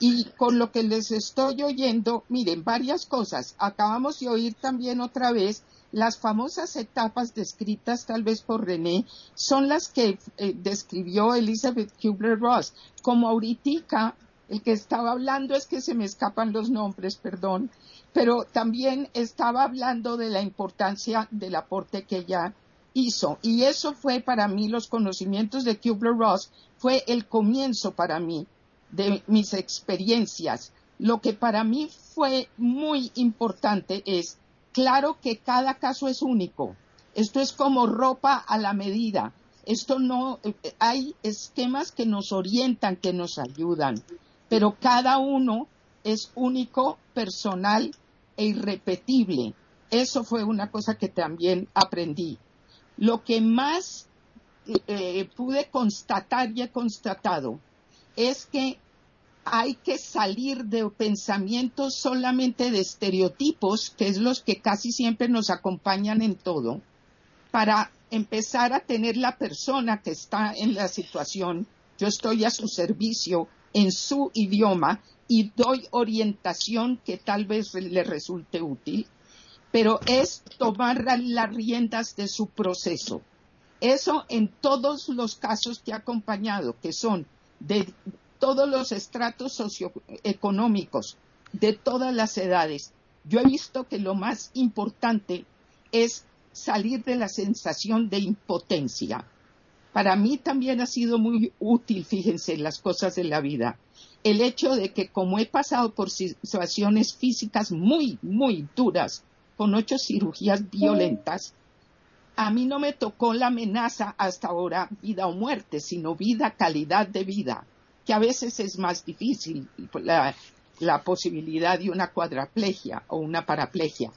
Y con lo que les estoy oyendo, miren, varias cosas. Acabamos de oír también otra vez las famosas etapas descritas tal vez por René son las que eh, describió Elizabeth Kubler-Ross. Como ahorita, el que estaba hablando es que se me escapan los nombres, perdón, pero también estaba hablando de la importancia del aporte que ella hizo. Y eso fue para mí, los conocimientos de Kubler-Ross, fue el comienzo para mí de mis experiencias. Lo que para mí fue muy importante es Claro que cada caso es único. Esto es como ropa a la medida. Esto no, hay esquemas que nos orientan, que nos ayudan, pero cada uno es único, personal e irrepetible. Eso fue una cosa que también aprendí. Lo que más eh, pude constatar y he constatado es que hay que salir de pensamientos solamente de estereotipos, que es los que casi siempre nos acompañan en todo, para empezar a tener la persona que está en la situación, yo estoy a su servicio en su idioma y doy orientación que tal vez le resulte útil, pero es tomar las riendas de su proceso. Eso en todos los casos que ha acompañado, que son de todos los estratos socioeconómicos, de todas las edades. Yo he visto que lo más importante es salir de la sensación de impotencia. Para mí también ha sido muy útil, fíjense, las cosas de la vida. El hecho de que como he pasado por situaciones físicas muy, muy duras, con ocho cirugías violentas, a mí no me tocó la amenaza hasta ahora vida o muerte, sino vida, calidad de vida que a veces es más difícil la, posibilidad de una cuadraplegia o una paraplegia.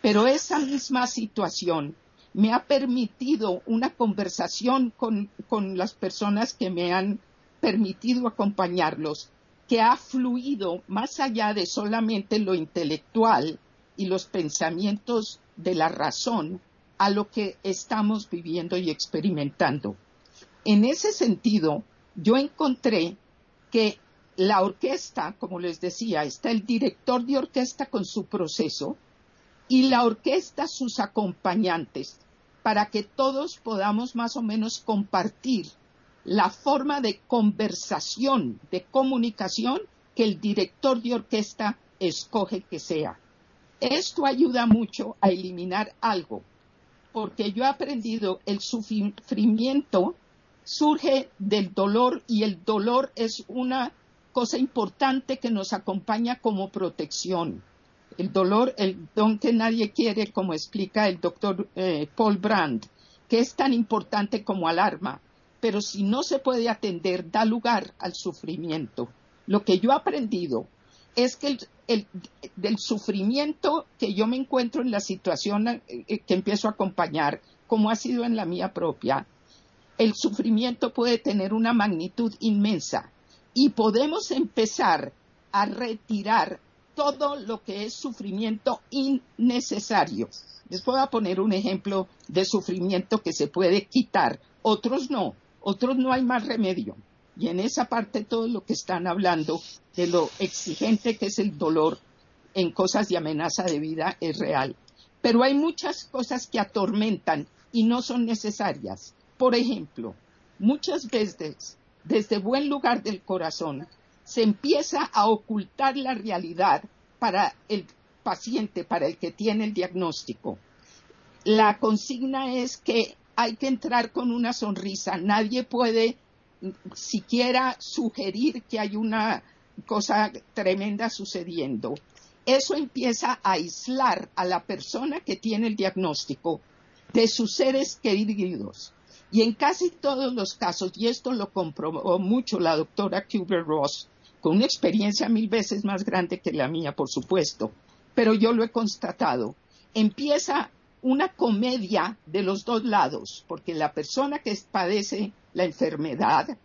Pero esa misma situación me ha permitido una conversación con, con, las personas que me han permitido acompañarlos, que ha fluido más allá de solamente lo intelectual y los pensamientos de la razón a lo que estamos viviendo y experimentando. En ese sentido, yo encontré que la orquesta, como les decía, está el director de orquesta con su proceso y la orquesta sus acompañantes, para que todos podamos más o menos compartir la forma de conversación, de comunicación que el director de orquesta escoge que sea. Esto ayuda mucho a eliminar algo, porque yo he aprendido el sufrimiento surge del dolor y el dolor es una cosa importante que nos acompaña como protección. El dolor, el don que nadie quiere, como explica el doctor eh, Paul Brand, que es tan importante como alarma, pero si no se puede atender, da lugar al sufrimiento. Lo que yo he aprendido es que el, del sufrimiento que yo me encuentro en la situación eh, que empiezo a acompañar, como ha sido en la mía propia, el sufrimiento puede tener una magnitud inmensa y podemos empezar a retirar todo lo que es sufrimiento innecesario. Les voy a poner un ejemplo de sufrimiento que se puede quitar, otros no, otros no hay más remedio. Y en esa parte todo lo que están hablando de lo exigente que es el dolor en cosas de amenaza de vida es real. Pero hay muchas cosas que atormentan y no son necesarias. Por ejemplo, muchas veces desde buen lugar del corazón se empieza a ocultar la realidad para el paciente, para el que tiene el diagnóstico. La consigna es que hay que entrar con una sonrisa. Nadie puede siquiera sugerir que hay una cosa tremenda sucediendo. Eso empieza a aislar a la persona que tiene el diagnóstico de sus seres queridos. Y en casi todos los casos, y esto lo comprobó mucho la doctora Kubler-Ross, con una experiencia mil veces más grande que la mía, por supuesto, pero yo lo he constatado, empieza una comedia de los dos lados, porque la persona que padece la enfermedad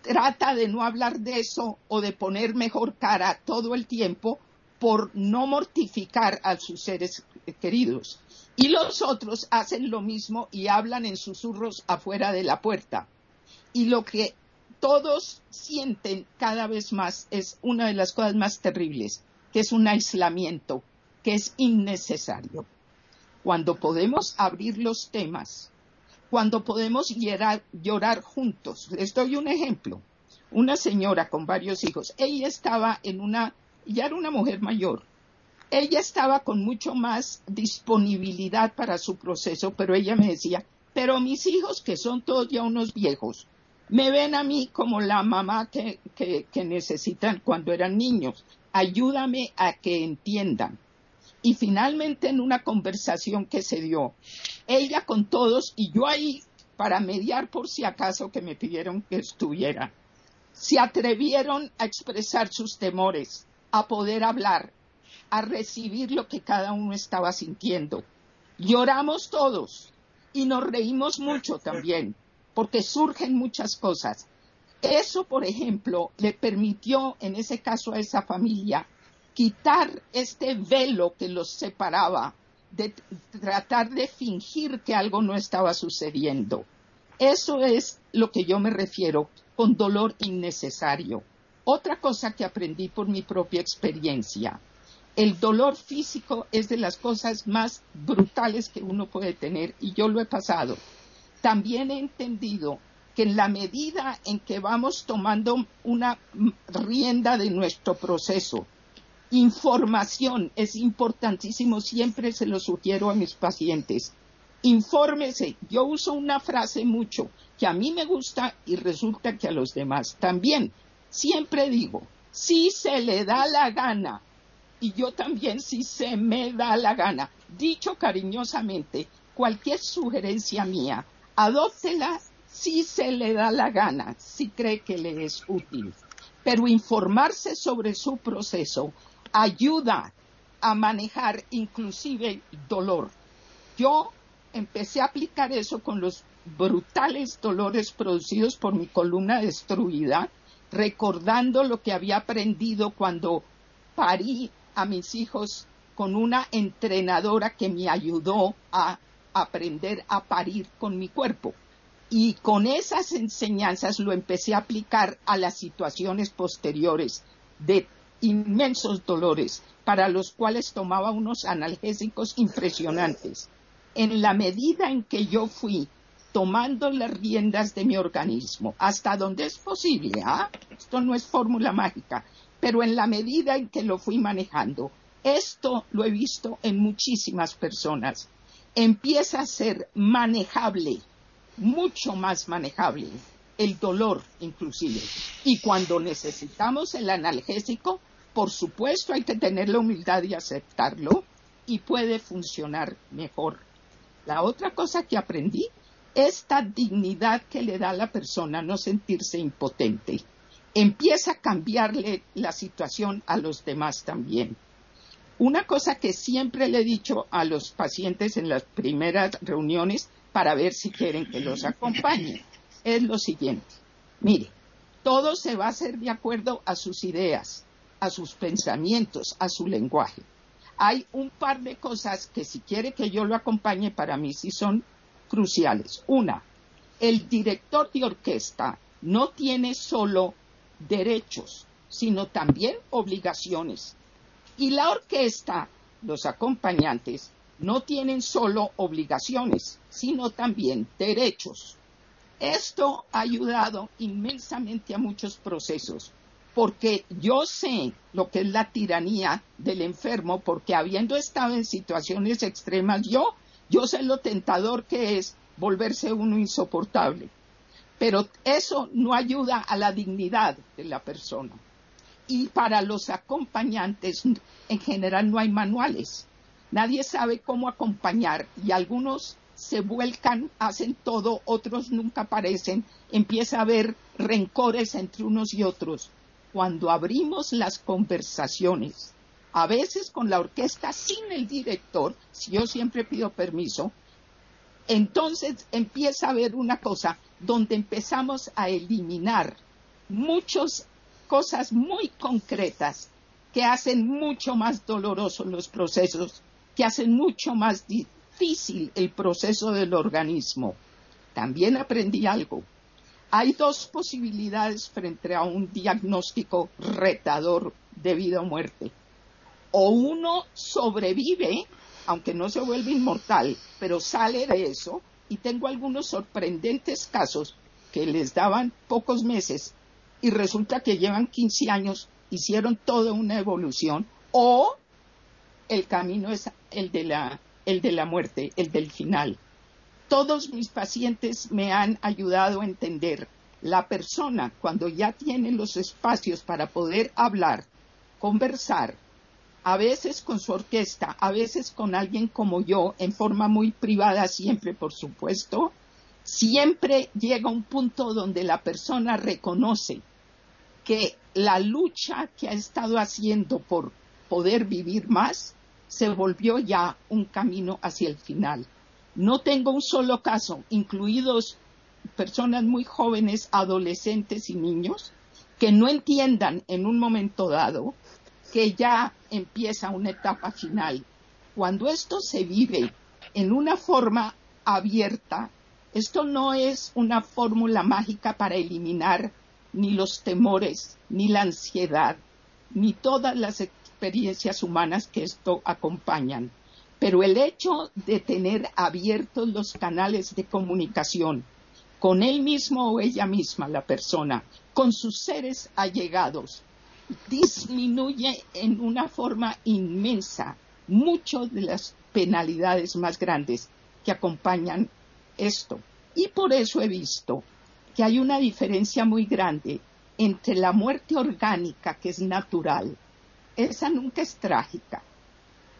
trata de no hablar de eso o de poner mejor cara todo el tiempo por no mortificar a sus seres queridos. Y los otros hacen lo mismo y hablan en susurros afuera de la puerta. Y lo que todos sienten cada vez más, es una de las cosas más terribles, que es un aislamiento, que es innecesario. Cuando podemos abrir los temas, cuando podemos llorar, juntos. Les doy un ejemplo. Una señora con varios hijos, ella estaba en una, ya era una mujer mayor, ella estaba con mucho más disponibilidad para su proceso, pero ella me decía, pero mis hijos, que son todos ya unos viejos, me ven a mí como la mamá que, que, necesitan cuando eran niños. Ayúdame a que entiendan. Y finalmente en una conversación que se dio, ella con todos y yo ahí para mediar por si acaso que me pidieron que estuviera, se atrevieron a expresar sus temores, a poder hablar, a recibir lo que cada uno estaba sintiendo. Lloramos todos y nos reímos mucho también porque surgen muchas cosas. Eso, por ejemplo, le permitió, en ese caso a esa familia, quitar este velo que los separaba, de tratar de fingir que algo no estaba sucediendo. Eso es lo que yo me refiero con dolor innecesario. Otra cosa que aprendí por mi propia experiencia, el dolor físico es de las cosas más brutales que uno puede tener y yo lo he pasado también he entendido que en la medida en que vamos tomando una rienda de nuestro proceso, información es importantísimo, siempre se lo sugiero a mis pacientes. Infórmese. Yo uso una frase mucho que a mí me gusta y resulta que a los demás también. Siempre digo, si se le da la gana, y yo también si se me da la gana, dicho cariñosamente, cualquier sugerencia mía adóptela si se le da la gana, si cree que le es útil. Pero informarse sobre su proceso ayuda a manejar inclusive dolor. Yo empecé a aplicar eso con los brutales dolores producidos por mi columna destruida, recordando lo que había aprendido cuando parí a mis hijos con una entrenadora que me ayudó a aprender a parir con mi cuerpo. Y con esas enseñanzas lo empecé a aplicar a las situaciones posteriores de inmensos dolores para los cuales tomaba unos analgésicos impresionantes. En la medida en que yo fui tomando las riendas de mi organismo, hasta donde es posible, ¿ah? esto no es fórmula mágica, pero en la medida en que lo fui manejando, esto lo he visto en muchísimas personas empieza a ser manejable, mucho más manejable, el dolor inclusive. Y cuando necesitamos el analgésico, por supuesto hay que tener la humildad y aceptarlo y puede funcionar mejor. La otra cosa que aprendí, esta dignidad que le da a la persona no sentirse impotente, empieza a cambiarle la situación a los demás también. Una cosa que siempre le he dicho a los pacientes en las primeras reuniones para ver si quieren que los acompañe es lo siguiente. Mire, todo se va a hacer de acuerdo a sus ideas, a sus pensamientos, a su lenguaje. Hay un par de cosas que si quiere que yo lo acompañe para mí sí son cruciales. Una, el director de orquesta no tiene solo derechos, sino también obligaciones. Y la orquesta, los acompañantes, no tienen solo obligaciones, sino también derechos. Esto ha ayudado inmensamente a muchos procesos, porque yo sé lo que es la tiranía del enfermo, porque habiendo estado en situaciones extremas, yo, yo sé lo tentador que es volverse uno insoportable. Pero eso no ayuda a la dignidad de la persona y para los acompañantes en general no hay manuales. Nadie sabe cómo acompañar y algunos se vuelcan, hacen todo, otros nunca aparecen, empieza a haber rencores entre unos y otros. Cuando abrimos las conversaciones, a veces con la orquesta sin el director, si yo siempre pido permiso, entonces empieza a haber una cosa donde empezamos a eliminar muchos cosas muy concretas que hacen mucho más dolorosos los procesos, que hacen mucho más difícil el proceso del organismo. También aprendí algo. hay dos posibilidades frente a un diagnóstico retador de vida o muerte. O uno sobrevive, aunque no se vuelve inmortal, pero sale de eso, y tengo algunos sorprendentes casos que les daban pocos meses y resulta que llevan 15 años, hicieron toda una evolución, o el camino es el de la, el de la muerte, el del final. Todos mis pacientes me han ayudado a entender. La persona cuando ya tiene los espacios para poder hablar, conversar, a veces con su orquesta, a veces con alguien como yo, en forma muy privada siempre, por supuesto, siempre llega un punto donde la persona reconoce que la lucha que ha estado haciendo por poder vivir más se volvió ya un camino hacia el final. No tengo un solo caso, incluidos personas muy jóvenes, adolescentes y niños, que no entiendan en un momento dado que ya empieza una etapa final. Cuando esto se vive en una forma abierta, esto no es una fórmula mágica para eliminar ni los temores, ni la ansiedad, ni todas las experiencias humanas que esto acompañan. Pero el hecho de tener abiertos los canales de comunicación con él mismo o ella misma, la persona, con sus seres allegados, disminuye en una forma inmensa muchas de las penalidades más grandes que acompañan esto. Y por eso he visto que hay una diferencia muy grande entre la muerte orgánica, que es natural, esa nunca es trágica,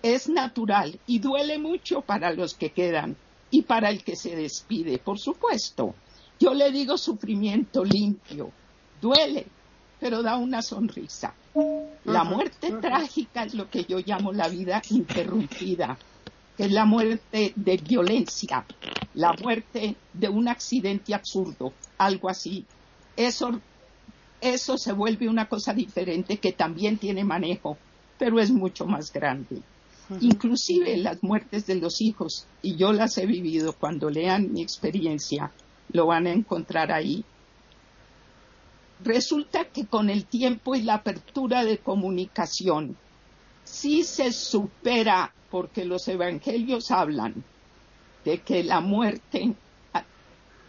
es natural y duele mucho para los que quedan y para el que se despide, por supuesto. Yo le digo sufrimiento limpio, duele, pero da una sonrisa. La muerte trágica es lo que yo llamo la vida interrumpida, que es la muerte de violencia, la muerte de un accidente absurdo, algo así. Eso, eso se vuelve una cosa diferente que también tiene manejo, pero es mucho más grande inclusive las muertes de los hijos, y yo las he vivido, cuando lean mi experiencia, lo van a encontrar ahí. Resulta que con el tiempo y la apertura de comunicación, sí se supera, porque los evangelios hablan de que la muerte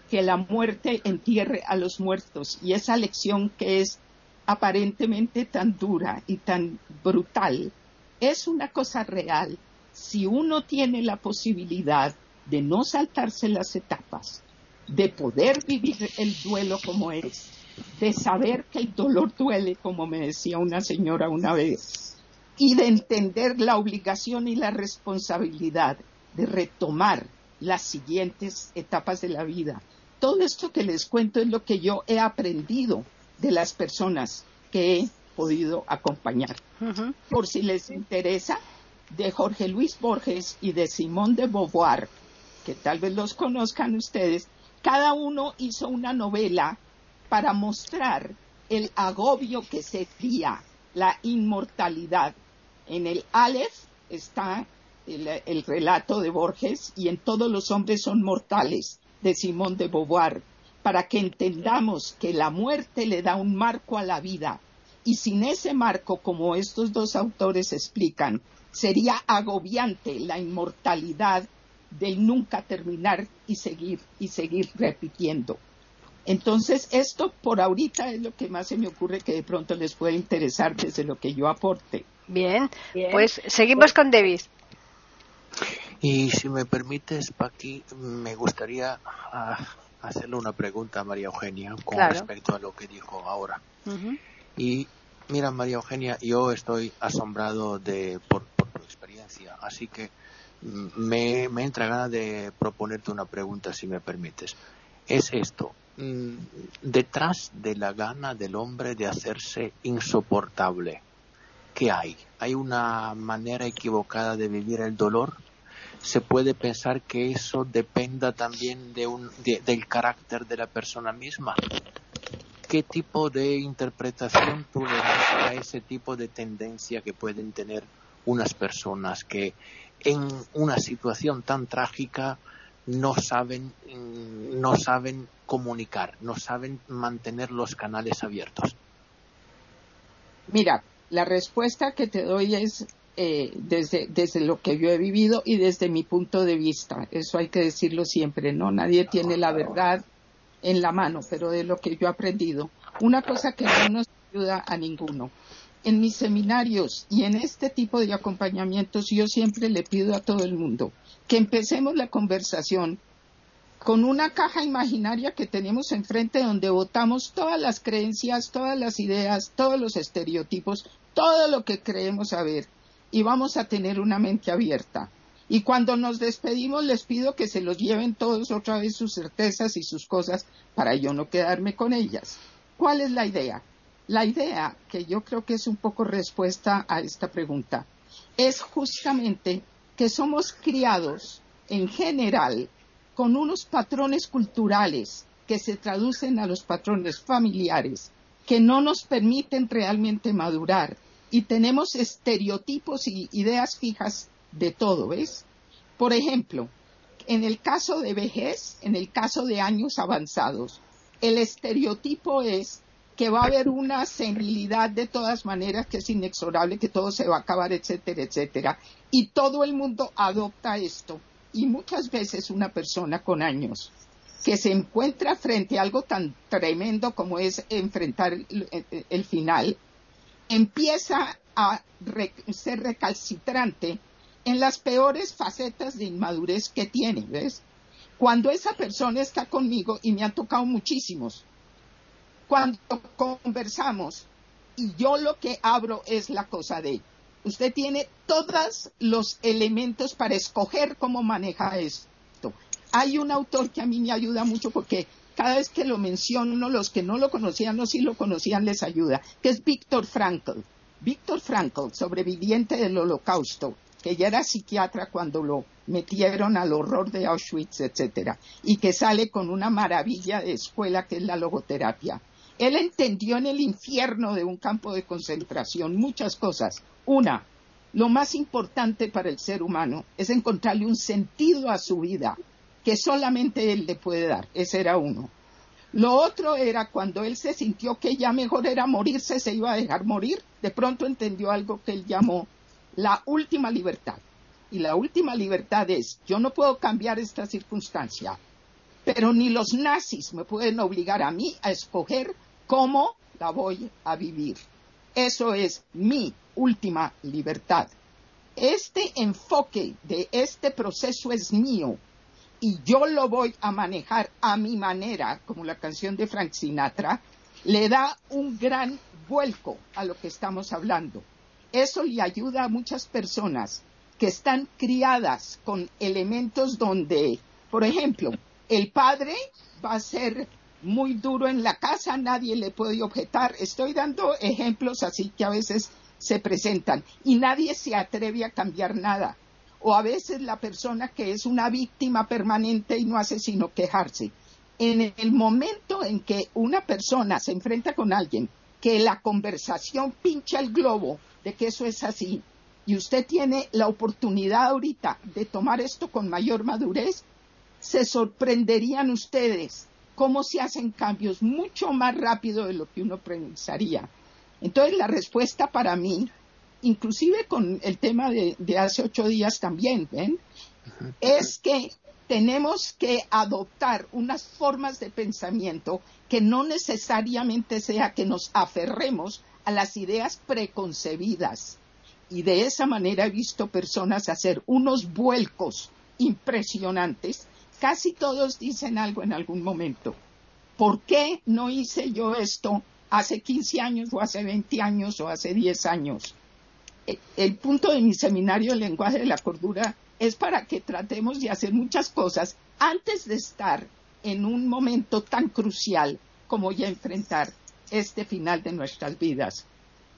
que la muerte entierre a los muertos. Y esa lección que es aparentemente tan dura y tan brutal es una cosa real. Si uno tiene la posibilidad de no saltarse las etapas, de poder vivir el duelo como es, de saber que el dolor duele, como me decía una señora una vez, y de entender la obligación y la responsabilidad de retomar las siguientes etapas de la vida. Todo esto que les cuento es lo que yo he aprendido de las personas que he podido acompañar. Por si les interesa, de Jorge Luis Borges y de Simón de Beauvoir, que tal vez los conozcan ustedes, cada uno hizo una novela para mostrar el agobio que sentía la inmortalidad. En el Aleph está el, el, relato de Borges y en Todos los hombres son mortales de Simón de Beauvoir, para que entendamos que la muerte le da un marco a la vida y sin ese marco, como estos dos autores explican, sería agobiante la inmortalidad del nunca terminar y seguir y seguir repitiendo. Entonces, esto por ahorita es lo que más se me ocurre que de pronto les puede interesar desde lo que yo aporte. Bien, pues seguimos con Davis. Y si me permites, Paqui, me gustaría ah, hacerle una pregunta a María Eugenia con respecto a lo que dijo ahora. Y mira, María Eugenia, yo estoy asombrado de, por, por tu experiencia, así que me, me entra ganas de proponerte una pregunta, si me permites. Es esto, mm, detrás de la gana del hombre de hacerse insoportable, ¿qué hay? ¿Hay una manera equivocada de vivir el dolor? ¿Se puede pensar que eso dependa también de un, del carácter de la persona misma? ¿qué tipo de interpretación tú le das a ese tipo de tendencia que pueden tener unas personas que en una situación tan trágica no saben, mm, no saben comunicar, no saben mantener los canales abiertos? Mira, la respuesta que te doy es eh, desde, desde lo que yo he vivido y desde mi punto de vista. Eso hay que decirlo siempre, ¿no? Nadie tiene la verdad en la mano, pero de lo que yo he aprendido. Una cosa que no nos ayuda a ninguno. En mis seminarios y en este tipo de acompañamientos yo siempre le pido a todo el mundo que empecemos la conversación con una caja imaginaria que tenemos enfrente donde votamos todas las creencias, todas las ideas, todos los estereotipos, todo lo que creemos saber y vamos a tener una mente abierta. Y cuando nos despedimos les pido que se los lleven todos otra vez sus certezas y sus cosas para yo no quedarme con ellas. ¿Cuál es la idea? La idea, que yo creo que es un poco respuesta a esta pregunta, es justamente que somos criados en general con unos patrones culturales que se traducen a los patrones familiares que no nos permiten realmente madurar y tenemos estereotipos y ideas fijas de todo, ¿ves? Por ejemplo, en el caso de vejez, en el caso de años avanzados, el estereotipo es que va a haber una senilidad de todas maneras que es inexorable, que todo se va a acabar, etcétera, etcétera. Y todo el mundo adopta esto. Y muchas veces una persona con años que se encuentra frente a algo tan tremendo como es enfrentar el, final, empieza a ser recalcitrante en las peores facetas de inmadurez que tiene, ¿ves? Cuando esa persona está conmigo, y me han tocado muchísimos, cuando conversamos y yo lo que abro es la cosa de, usted tiene todos los elementos para escoger cómo maneja esto. Hay un autor que a mí me ayuda mucho porque cada vez que lo menciono, los que no lo conocían o sí lo conocían les ayuda, que es Víctor Frankl. Víctor Frankl, sobreviviente del holocausto, que ya era psiquiatra cuando lo metieron al horror de Auschwitz, etcétera, y que sale con una maravilla de escuela que es la logoterapia. Él entendió en el infierno de un campo de concentración muchas cosas. Una, lo más importante para el ser humano es encontrarle un sentido a su vida que solamente él le puede dar. Ese era uno. Lo otro era cuando él se sintió que ya mejor era morirse, se iba a dejar morir, de pronto entendió algo que él llamó la última libertad. Y la última libertad es, yo no puedo cambiar esta circunstancia, pero ni los nazis me pueden obligar a mí a escoger cómo la voy a vivir. Eso es mi última libertad. Este enfoque de este proceso es mío y yo lo voy a manejar a mi manera, como la canción de Frank Sinatra, le da un gran vuelco a lo que estamos hablando. Eso le ayuda a muchas personas que están criadas con elementos donde, por ejemplo, el padre va a ser muy duro en la casa, nadie le puede objetar. Estoy dando ejemplos así que a veces se presentan y nadie se atreve a cambiar nada. O a veces la persona que es una víctima permanente y no hace sino quejarse. En el momento en que una persona se enfrenta con alguien que la conversación pincha el globo de que eso es así y usted tiene la oportunidad ahorita de tomar esto con mayor madurez, se sorprenderían ustedes cómo se hacen cambios mucho más rápido de lo que uno pensaría. Entonces, la respuesta para mí, inclusive con el tema de, hace ocho días también, ¿ven? Es que tenemos que adoptar unas formas de pensamiento que no necesariamente sea que nos aferremos a las ideas preconcebidas. Y de esa manera he visto personas hacer unos vuelcos impresionantes casi todos dicen algo en algún momento. ¿Por qué no hice yo esto hace 15 años o hace 20 años o hace 10 años? E, el punto de mi seminario El lenguaje de la cordura es para que tratemos de hacer muchas cosas antes de estar en un momento tan crucial como ya enfrentar este final de nuestras vidas.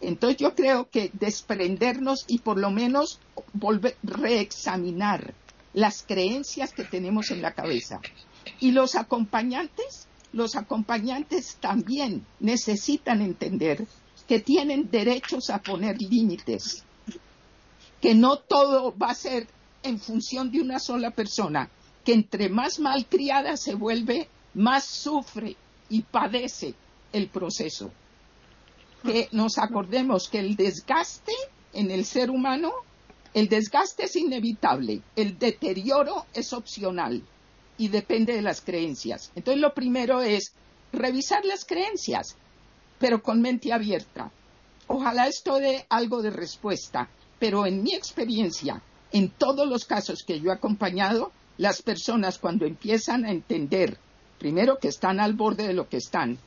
Entonces yo creo que desprendernos y por lo menos volver, reexaminar las creencias que tenemos en la cabeza. Y los acompañantes, los acompañantes también necesitan entender que tienen derechos a poner límites, que no todo va a ser en función de una sola persona, que entre más malcriada se vuelve, más sufre y padece el proceso. Que nos acordemos que el desgaste en el ser humano, el desgaste es inevitable, el deterioro es opcional y depende de las creencias. Entonces lo primero es revisar las creencias, pero con mente abierta. Ojalá esto dé algo de respuesta, pero en mi experiencia, en todos los casos que yo he acompañado, las personas cuando empiezan a entender, primero que están al borde de lo que están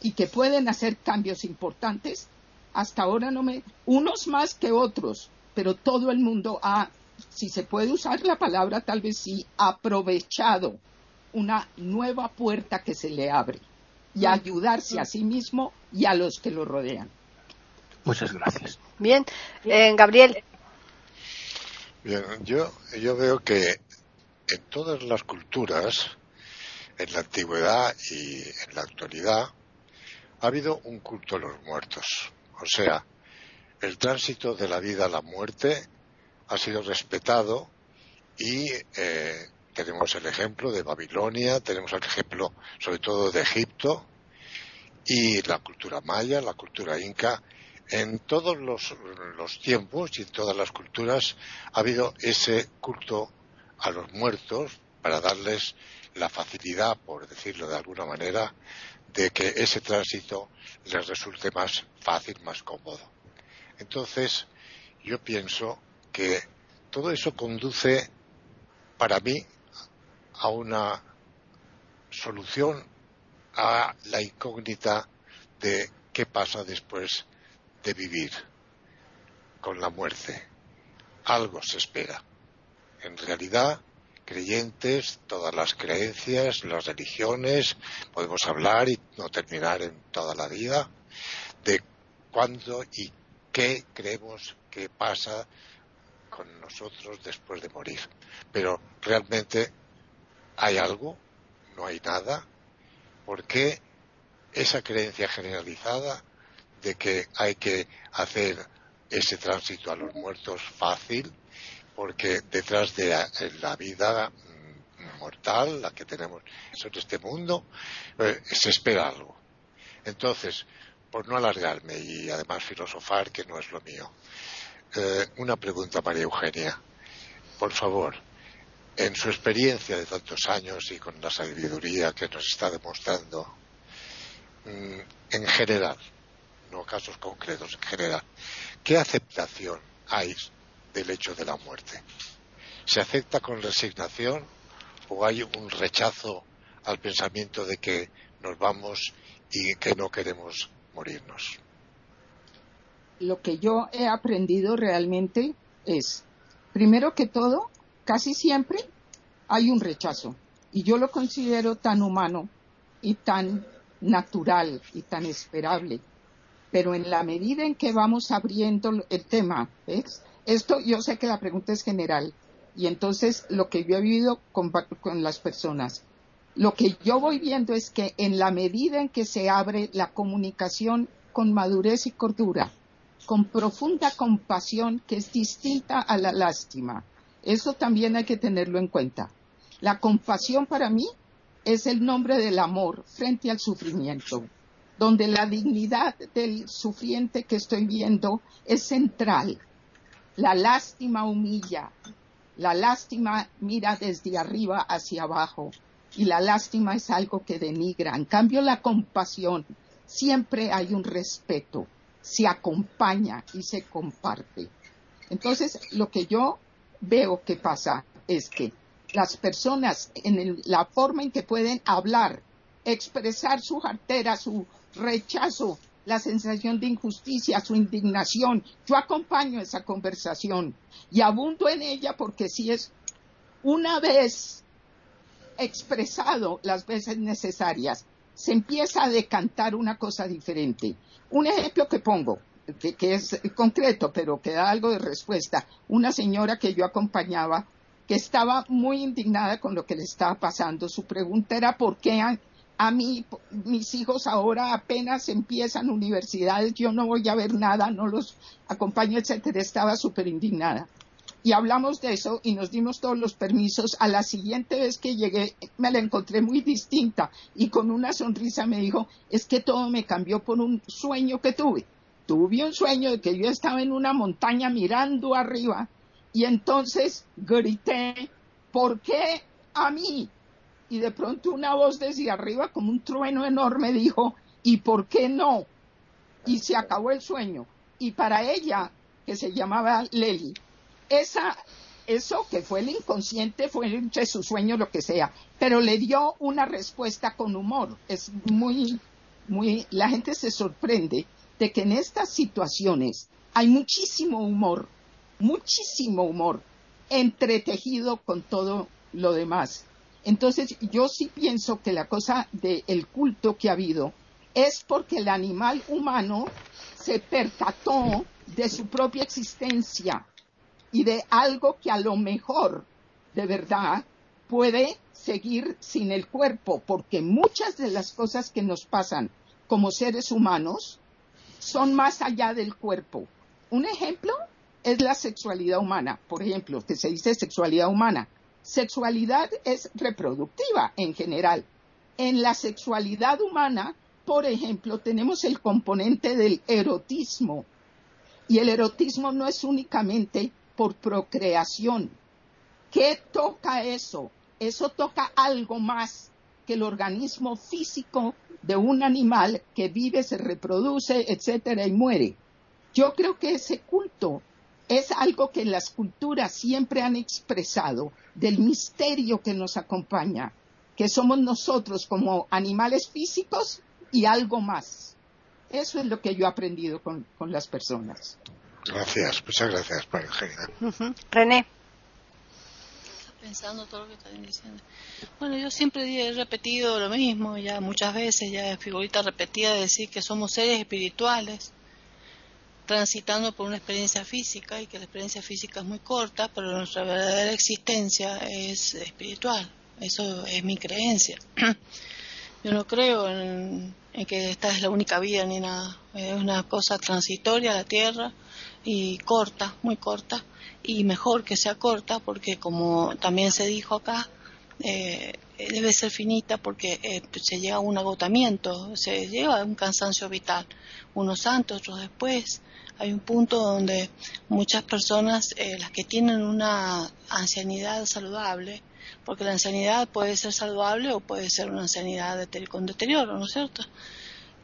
y que pueden hacer cambios importantes, hasta ahora no me, unos más que otros, pero todo el mundo ha, si se puede usar la palabra, tal vez sí, aprovechado una nueva puerta que se le abre y ayudarse a sí mismo y a los que lo rodean. Muchas gracias. Bien, eh, Gabriel. Bien, yo, yo veo que en todas las culturas, en la antigüedad y en la actualidad, ha habido un culto a los muertos. O sea, el tránsito de la vida a la muerte ha sido respetado y eh, tenemos el ejemplo de Babilonia, tenemos el ejemplo sobre todo de Egipto y la cultura maya, la cultura inca. En todos los, los tiempos y en todas las culturas ha habido ese culto a los muertos para darles la facilidad, por decirlo de alguna manera, de que ese tránsito les resulte más fácil, más cómodo. Entonces, yo pienso que todo eso conduce, para mí, a una solución a la incógnita de qué pasa después de vivir con la muerte. Algo se espera. En realidad, creyentes, todas las creencias, las religiones, podemos hablar y no terminar en toda la vida de cuándo y qué creemos que pasa con nosotros después de morir. Pero realmente hay algo, no hay nada, ¿por qué esa creencia generalizada de que hay que hacer ese tránsito a los muertos fácil porque detrás de la, vida mortal, la que tenemos en este mundo, eh, se espera algo. Entonces, por no alargarme y además filosofar, que no es lo mío, eh, una pregunta, María Eugenia. Por favor, en su experiencia de tantos años y con la sabiduría que nos está demostrando, mm, en general, no casos concretos, en general, ¿qué aceptación hay del hecho de la muerte. ¿Se acepta con resignación o hay un rechazo al pensamiento de que nos vamos y que no queremos morirnos? Lo que yo he aprendido realmente es, primero que todo, casi siempre hay un rechazo. Y yo lo considero tan humano y tan natural y tan esperable. Pero en la medida en que vamos abriendo el tema. Esto yo sé que la pregunta es general y entonces lo que yo he vivido con, las personas, lo que yo voy viendo es que en la medida en que se abre la comunicación con madurez y cordura, con profunda compasión que es distinta a la lástima, eso también hay que tenerlo en cuenta. La compasión para mí es el nombre del amor frente al sufrimiento, donde la dignidad del sufriente que estoy viendo es central la lástima humilla, la lástima mira desde arriba hacia abajo y la lástima es algo que denigra. En cambio, la compasión siempre hay un respeto, se acompaña y se comparte. Entonces, lo que yo veo que pasa es que las personas en la forma en que pueden hablar, expresar su jartera, su rechazo la sensación de injusticia, su indignación. Yo acompaño esa conversación y abundo en ella porque si es una vez expresado las veces necesarias, se empieza a decantar una cosa diferente. Un ejemplo que pongo, que, que, es concreto, pero que da algo de respuesta. Una señora que yo acompañaba, que estaba muy indignada con lo que le estaba pasando. Su pregunta era por qué a mí, mis hijos ahora apenas empiezan universidades, yo no voy a ver nada, no los acompaño, etcétera. Estaba súper indignada. Y hablamos de eso y nos dimos todos los permisos. A la siguiente vez que llegué me la encontré muy distinta y con una sonrisa me dijo, es que todo me cambió por un sueño que tuve. Tuve un sueño de que yo estaba en una montaña mirando arriba y entonces grité, ¿por qué a mí? Y de pronto una voz desde arriba como un trueno enorme dijo, ¿y por qué no? Y se acabó el sueño. Y para ella, que se llamaba Leli, esa, eso que fue el inconsciente fue entre su sueño, lo que sea, pero le dio una respuesta con humor. Es muy, muy, la gente se sorprende de que en estas situaciones hay muchísimo humor, muchísimo humor entretejido con todo lo demás. Entonces, yo sí pienso que la cosa del culto que ha habido es porque el animal humano se percató de su propia existencia y de algo que a lo mejor de verdad puede seguir sin el cuerpo, porque muchas de las cosas que nos pasan como seres humanos son más allá del cuerpo. Un ejemplo es la sexualidad humana, por ejemplo, que se dice sexualidad humana. Sexualidad es reproductiva en general. En la sexualidad humana, por ejemplo, tenemos el componente del erotismo. Y el erotismo no es únicamente por procreación. ¿Qué toca eso? Eso toca algo más que el organismo físico de un animal que vive, se reproduce, etcétera, y muere. Yo creo que ese culto es algo que las culturas siempre han expresado del misterio que nos acompaña, que somos nosotros como animales físicos y algo más. Eso es lo que yo he aprendido con, con las personas. Gracias, muchas gracias, René. René. Pensando todo lo que están diciendo. Bueno, yo siempre he repetido lo mismo, ya muchas veces, ya es figurita repetida, decir que somos seres espirituales transitando por una experiencia física y que la experiencia física es muy corta, pero nuestra verdadera existencia es espiritual. Eso es mi creencia. Yo no creo en, en que esta es la única vida ni nada. Es una cosa transitoria la Tierra y corta, muy corta, y mejor que sea corta porque como también se dijo acá, eh, debe ser finita porque eh, se llega a un agotamiento, se llega a un cansancio vital, unos antes, otros después. Hay un punto donde muchas personas, eh, las que tienen una ancianidad saludable, porque la ancianidad puede ser saludable o puede ser una ancianidad con deterioro, ¿no es cierto?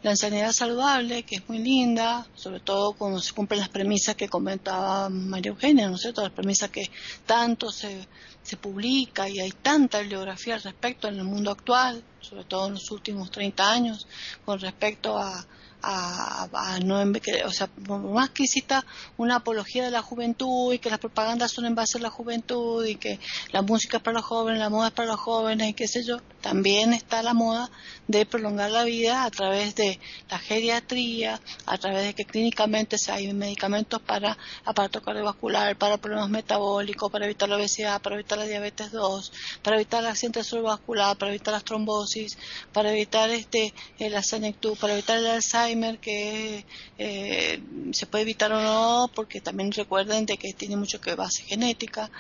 La ancianidad saludable, que es muy linda, sobre todo cuando se cumplen las premisas que comentaba María Eugenia, ¿no es cierto? Las premisas que tanto se, se publica y hay tanta bibliografía al respecto en el mundo actual, sobre todo en los últimos 30 años, con respecto a, a, no o sea, más que cita una apología de la juventud y que las propagandas son en base a la juventud y que la música es para los jóvenes, la moda es para los jóvenes y qué sé yo, también está la moda de prolongar la vida a través de la geriatría, a través de que clínicamente se hay medicamentos para aparato cardiovascular, para problemas metabólicos, para evitar la obesidad, para evitar la diabetes 2, para evitar el accidente cerebrovascular, para evitar las trombosis, para evitar este la senectud, para evitar el Alzheimer que eh, se puede evitar o no, porque también recuerden de que tiene mucho que base genética,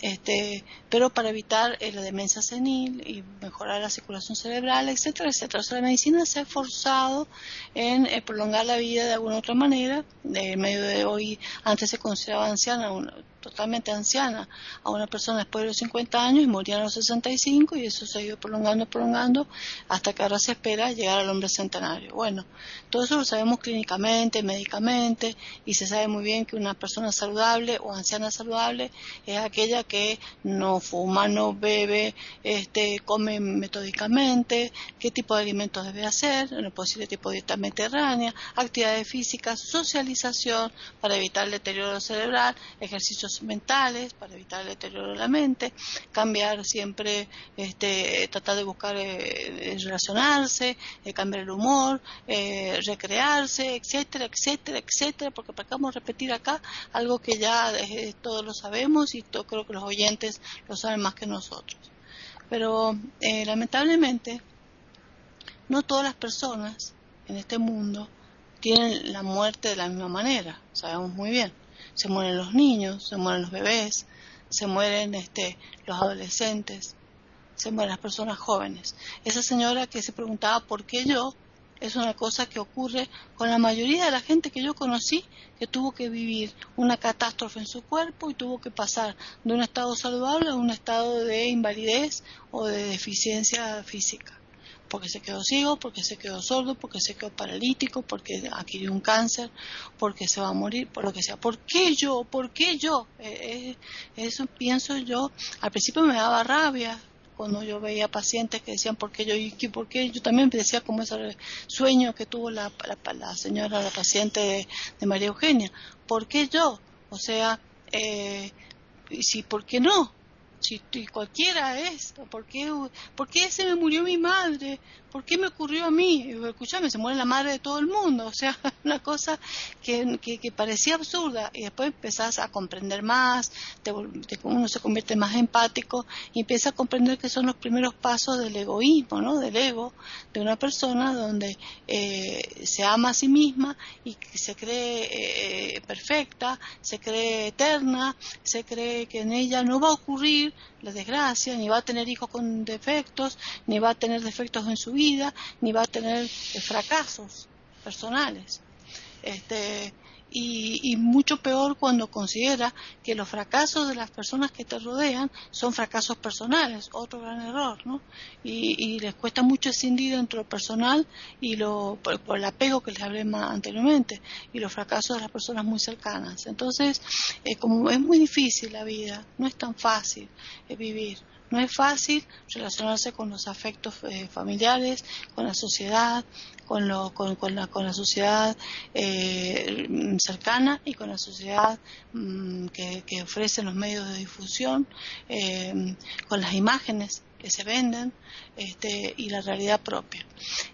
este, pero para evitar eh, la demencia senil y mejorar la circulación cerebral, etcétera, etcétera. O sea, la medicina se ha esforzado en eh, prolongar la vida de alguna otra manera. En medio de hoy, antes se consideraba anciana, totalmente anciana a una persona después de los 50 años y moría a los 65 y eso se ha ido prolongando, prolongando hasta que ahora se espera llegar al hombre centenario. Bueno, todo eso lo sabemos clínicamente, médicamente y se sabe muy bien que una persona saludable o anciana saludable es aquella que no fuma, no bebe, este, come metódicamente, qué tipo de alimentos debe hacer, en el posible tipo de dieta mediterránea, actividades físicas, socialización para evitar el deterioro cerebral, mentales para evitar el deterioro de la mente, cambiar siempre, este, tratar de buscar eh, relacionarse, eh, cambiar el humor, eh, recrearse, etcétera, etcétera, etcétera, porque para vamos a repetir acá algo que ya todos lo sabemos y creo que los oyentes lo saben más que nosotros. Pero lamentablemente, no todas las personas en este mundo tienen la muerte de la misma manera, sabemos muy bien. Se mueren los niños, se mueren los bebés, se mueren este, los adolescentes, se mueren las personas jóvenes. Esa señora que se preguntaba por qué yo, es una cosa que ocurre con la mayoría de la gente que yo conocí que tuvo que vivir una catástrofe en su cuerpo y tuvo que pasar de un estado saludable a un estado de invalidez o de deficiencia física porque se quedó ciego, porque se quedó sordo, porque se quedó paralítico, porque adquirió un cáncer, porque se va a morir, por lo que sea. ¿Por qué yo? ¿Por qué yo? Eh, eh, eso pienso yo. Al principio me daba rabia cuando yo veía pacientes que decían por qué yo y por qué yo también decía como ese sueño que tuvo la, la, señora, la paciente de, María Eugenia. ¿Por qué yo? O sea, eh, si, ¿por qué no? Si cualquiera es, ¿por qué, ¿por se me murió mi madre? ¿Por qué me ocurrió a mí? Escuchame, se muere la madre de todo el mundo, o sea, una cosa que, que, parecía absurda y después empezás a comprender más, te, uno se convierte más empático y empieza a comprender que son los primeros pasos del egoísmo, ¿no? Del ego de una persona donde eh, se ama a sí misma y se cree eh, perfecta, se cree eterna, se cree que en ella no va a ocurrir la desgracia, ni va a tener hijos con defectos, ni va a tener defectos en su vida, ni va a tener fracasos personales. Este, y, mucho peor cuando considera que los fracasos de las personas que te rodean son fracasos personales, otro gran error, ¿no? Y, les cuesta mucho escindir entre lo personal y lo, por, el apego que les hablé más anteriormente, y los fracasos de las personas muy cercanas. Entonces, como es muy difícil la vida, no es tan fácil eh, vivir. No es fácil relacionarse con los afectos eh, familiares, con la sociedad, con, lo, con, la sociedad eh, cercana y con la sociedad mm, que, que ofrecen los medios de difusión, eh, con las imágenes que se venden este, y la realidad propia.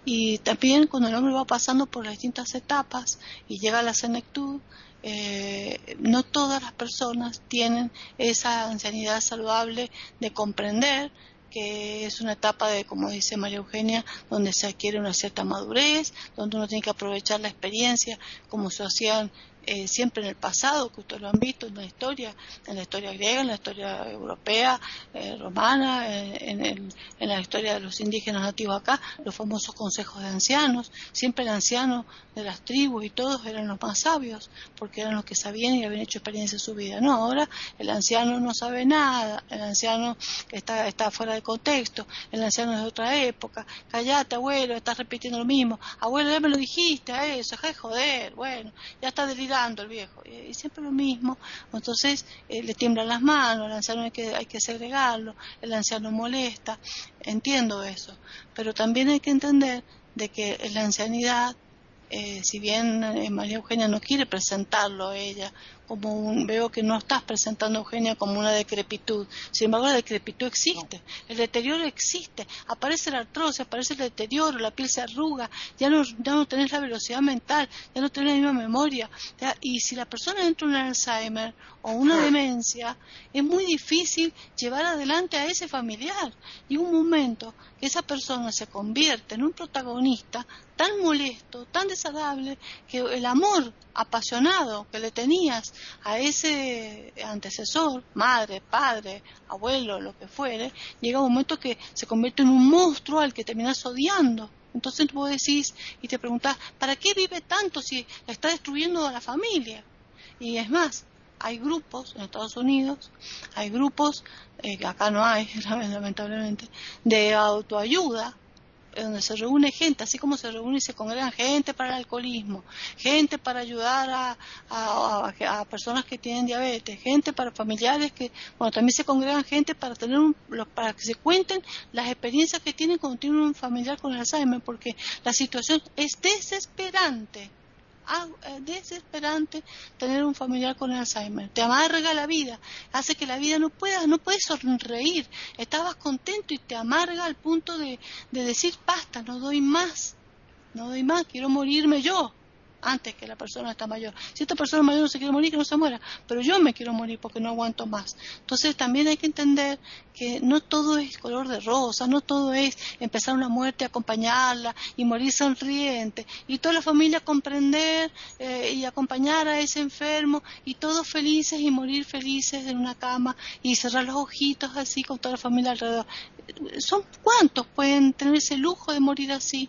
Y también cuando el hombre va pasando por las distintas etapas y llega a la senectud, eh, no todas las personas tienen esa ancianidad saludable de comprender que es una etapa de, como dice María Eugenia, donde se adquiere una cierta madurez, donde uno tiene que aprovechar la experiencia, como se hacían eh, siempre en el pasado, que ustedes lo han visto en la historia, en la historia griega, en la historia europea, eh, romana, eh, en, la historia de los indígenas nativos acá, los famosos consejos de ancianos. Siempre el anciano de las tribus y todos eran los más sabios, porque eran los que sabían y habían hecho experiencia en su vida. No, ahora el anciano no sabe nada, el anciano está, está fuera de contexto, el anciano es de otra época. Callate, abuelo, estás repitiendo lo mismo. Abuelo, ya me lo dijiste a eso, de joder, bueno, ya está el viejo, y, siempre lo mismo. Entonces eh, le tiemblan las manos, el anciano hay que, hay que segregarlo, el anciano molesta, entiendo eso, pero también hay que entender de que la ancianidad eh, si bien eh, María Eugenia no quiere presentarlo a ella como un, veo que no estás presentando a Eugenia como una decrepitud. Sin embargo, la decrepitud existe, el deterioro existe, aparece la artrosis, aparece el deterioro, la piel se arruga, ya no, ya no tenés la velocidad mental, ya no tenés la misma memoria. y si la persona entra en un Alzheimer o una demencia, es muy difícil llevar adelante a ese familiar. Y un momento que esa persona se convierte en un protagonista tan molesto, tan desagradable, que el amor apasionado que le tenías a ese antecesor, madre, padre, abuelo, lo que fuere, llega un momento que se convierte en un monstruo al que terminas odiando. Entonces vos decís y te preguntás, ¿para qué vive tanto si está destruyendo a la familia? Y es más, hay grupos en Estados Unidos, hay grupos, eh, acá no hay, lamentablemente, de autoayuda donde se reúne gente, así como se reúne y se congregan gente para el alcoholismo, gente para ayudar a, a, personas que tienen diabetes, gente para familiares que, bueno, también se congregan gente para tener para que se cuenten las experiencias que tienen cuando tienen un familiar con Alzheimer, porque la situación es desesperante desesperante tener un familiar con Alzheimer. Te amarga la vida, hace que la vida no pueda, no puedes sonreír. Estabas contento y te amarga al punto de, de decir basta, no doy más, no doy más, quiero morirme yo. Antes que la persona está mayor. Si esta persona mayor no se quiere morir, que no se muera, pero yo me quiero morir porque no aguanto más. Entonces también hay que entender que no todo es color de rosa, no todo es empezar una muerte, acompañarla y morir sonriente, y toda la familia comprender eh, y acompañar a ese enfermo, y todos felices y morir felices en una cama y cerrar los ojitos así con toda la familia alrededor. ¿Son cuántos pueden tener ese lujo de morir así?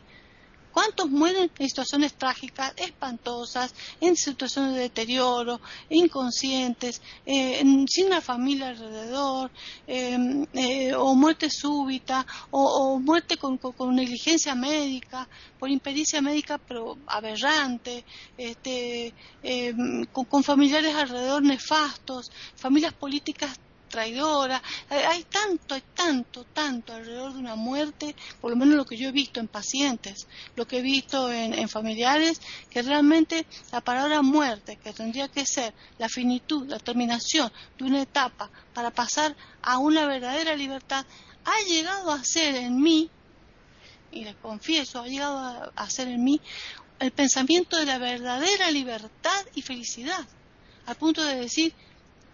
¿Cuántos mueren en situaciones trágicas, espantosas, en situaciones de deterioro, inconscientes, eh, sin una familia alrededor, em, eh, o muerte súbita, o, muerte con, negligencia médica, por impericia médica pero aberrante, este, em, con familiares alrededor nefastos, familias políticas traidora. Hay tanto, hay tanto, tanto alrededor de una muerte, por lo menos lo que yo he visto en pacientes, lo que he visto en, familiares, que realmente la palabra muerte, que tendría que ser la finitud, la terminación de una etapa para pasar a una verdadera libertad, ha llegado a ser en mí, y les confieso, ha llegado a, a ser en mí el pensamiento de la verdadera libertad y felicidad, al punto de decir,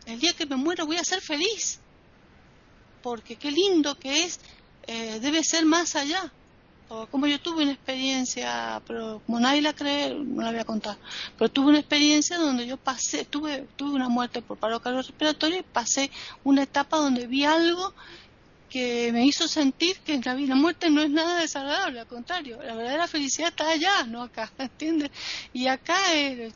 el día que me muero voy a ser feliz, porque qué lindo que es, eh, debe ser más allá. como yo tuve una experiencia, pero como nadie la cree, no la voy a contar, pero tuve una experiencia donde yo pasé, tuve, tuve una muerte por paro cardiorrespiratorio y pasé una etapa donde vi algo que me hizo sentir que la, vida, muerte no es nada desagradable, al contrario, la verdadera felicidad está allá, no acá, ¿entiendes? Y acá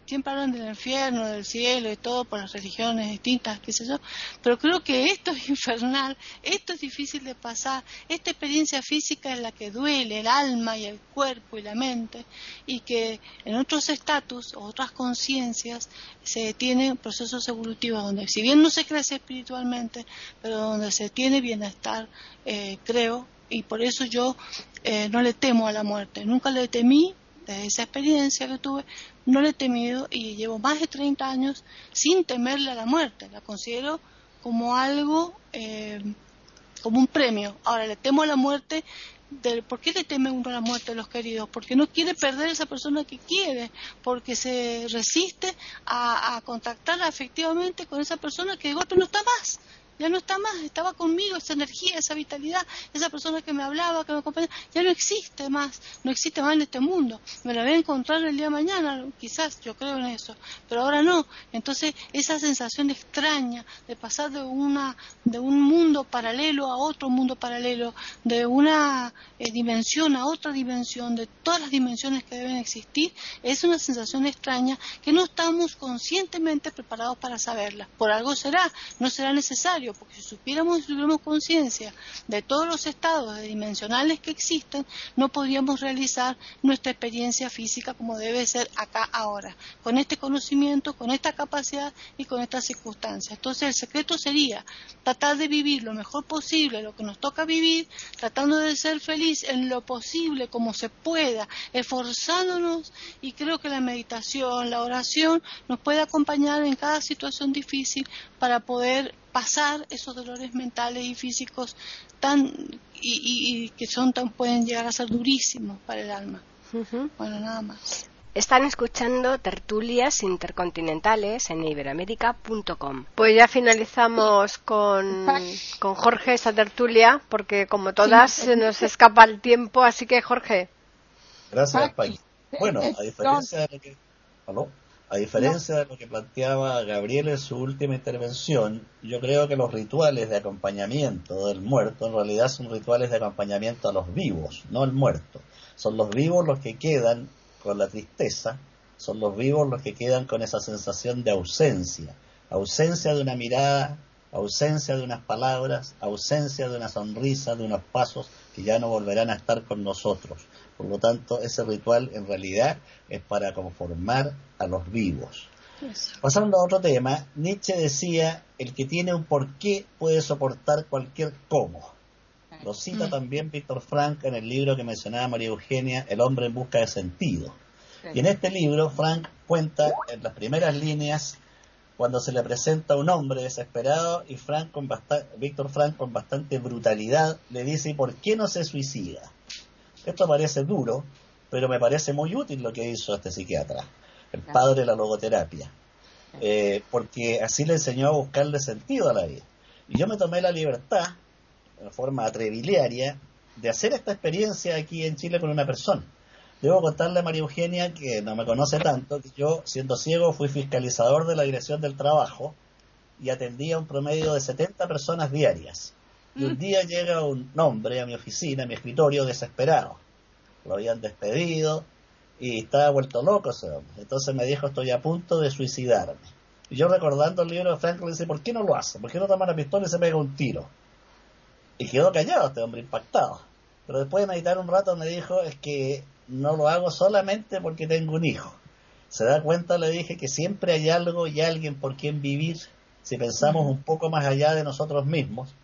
siempre hablan del infierno, del cielo y todo por las religiones distintas, qué sé yo, pero creo que esto es infernal, esto es difícil de pasar, esta experiencia física es la que duele el alma y el cuerpo y la mente, y que en otros estatus, otras conciencias, se tienen procesos evolutivos donde, si bien no se crece espiritualmente, pero donde se tiene bienestar, eh, creo, y por eso yo eh, no le temo a la muerte. Nunca le temí, desde esa experiencia que tuve, no le he temido y llevo más de 30 años sin temerle a la muerte. La considero como algo, eh, como un premio. Ahora, le temo a la muerte por qué le teme uno a la muerte de los queridos, porque no quiere perder a esa persona que quiere, porque se resiste a, a contactar efectivamente con esa persona que de golpe no está más ya no está más, estaba conmigo esa energía, esa vitalidad, esa persona que me hablaba, que me acompañaba, ya no existe más, no existe más en este mundo. Me la voy a encontrar el día de mañana, quizás, yo creo en eso, pero ahora no. Entonces, esa sensación extraña de pasar de una de un mundo paralelo a otro mundo paralelo, de una eh, dimensión a otra dimensión, de todas las dimensiones que deben existir, es una sensación extraña que no estamos conscientemente preparados para saberla. Por algo será, no será necesario porque si supiéramos y tuviéramos conciencia de todos los estados dimensionales que existen, no podríamos realizar nuestra experiencia física como debe ser acá ahora, con este conocimiento, con esta capacidad y con estas circunstancias. Entonces el secreto sería tratar de vivir lo mejor posible lo que nos toca vivir, tratando de ser feliz en lo posible como se pueda, esforzándonos y creo que la meditación, la oración nos puede acompañar en cada situación difícil para poder pasar esos dolores mentales y físicos tan y, que son tan pueden llegar a ser durísimos para el alma. Bueno, nada más. Están escuchando tertulias intercontinentales en iberamérica.com. Pues ya finalizamos con, con Jorge esta tertulia, porque como todas se nos escapa el tiempo, así que Jorge. Gracias, Pai. Bueno, a diferencia de que... ¿Aló? A diferencia de lo que planteaba Gabriel en su última intervención, yo creo que los rituales de acompañamiento del muerto en realidad son rituales de acompañamiento a los vivos, no al muerto. Son los vivos los que quedan con la tristeza, son los vivos los que quedan con esa sensación de ausencia, ausencia de una mirada, ausencia de unas palabras, ausencia de una sonrisa, de unos pasos que ya no volverán a estar con nosotros. Por lo tanto, ese ritual en realidad es para conformar a los vivos. Pasando a otro tema, Nietzsche decía, el que tiene un porqué puede soportar cualquier cómo. Lo cita mm. también Víctor Frank en el libro que mencionaba María Eugenia, El hombre en busca de sentido. Y en este libro, Frank cuenta en las primeras líneas cuando se le presenta un hombre desesperado y Frank con Víctor Frank con bastante brutalidad le dice, ¿y por qué no se suicida? Esto parece duro, pero me parece muy útil lo que hizo este psiquiatra. el padre de la logoterapia, eh, porque así le enseñó a buscarle sentido a la vida. Y yo me tomé la libertad, de forma atrevidiaria, de hacer esta experiencia aquí en Chile con una persona. Debo contarle a María Eugenia, que no me conoce tanto, que yo, siendo ciego, fui fiscalizador de la Dirección del Trabajo y atendía un promedio de 70 personas diarias. Y un día llega un hombre a mi oficina, a mi escritorio, desesperado. Lo habían despedido y estaba vuelto loco ese hombre. Entonces me dijo, estoy a punto de suicidarme. Y yo recordando el libro de Franklin, dice, ¿por qué no lo hace? ¿Por qué no toma la pistola y se pega un tiro? Y quedó callado este hombre, impactado. Pero después de meditar un rato me dijo, es que no lo hago solamente porque tengo un hijo. Se da cuenta, le dije, que siempre hay algo y alguien por quien vivir si pensamos un poco más allá de nosotros mismos.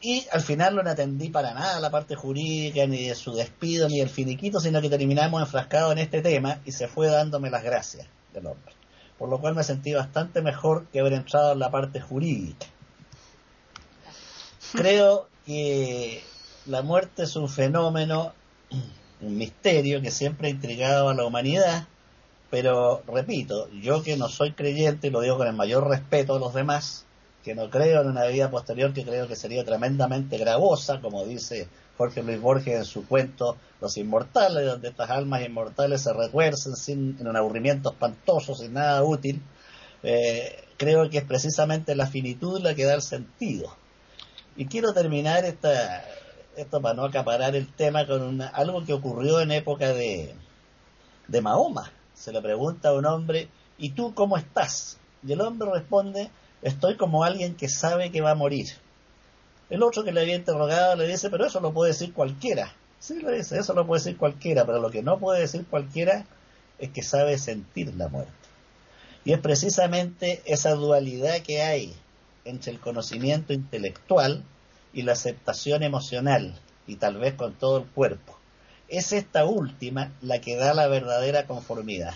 Y al final no atendí para nada la parte jurídica, ni de su despido, ni el finiquito, sino que terminamos enfrascados en este tema y se fue dándome las gracias del hombre. Por lo cual me sentí bastante mejor que haber entrado en la parte jurídica. Creo que la muerte es un fenómeno un misterio que siempre ha intrigado a la humanidad, pero repito, yo que no soy creyente, y lo digo con el mayor respeto a los demás, que no creo en una vida posterior que creo que sería tremendamente gravosa, como dice Jorge Luis Borges en su cuento Los Inmortales, donde estas almas inmortales se retuercen sin, en un aburrimiento espantoso, sin nada útil, eh, creo que es precisamente la finitud la que da el sentido. Y quiero terminar esta, esto para no acaparar el tema, con algo que ocurrió en época de, de Mahoma. Se le pregunta a un hombre, ¿y tú cómo estás? Y el hombre responde, estoy como alguien que sabe que va a morir. El otro que le había interrogado le dice, pero eso lo puede decir cualquiera. Sí, le dice, eso lo puede decir cualquiera, pero lo que no puede decir cualquiera es que sabe sentir la muerte. Y es precisamente esa dualidad que hay entre el conocimiento intelectual y la aceptación emocional, y tal vez con todo el cuerpo. Es esta última la que da la verdadera conformidad.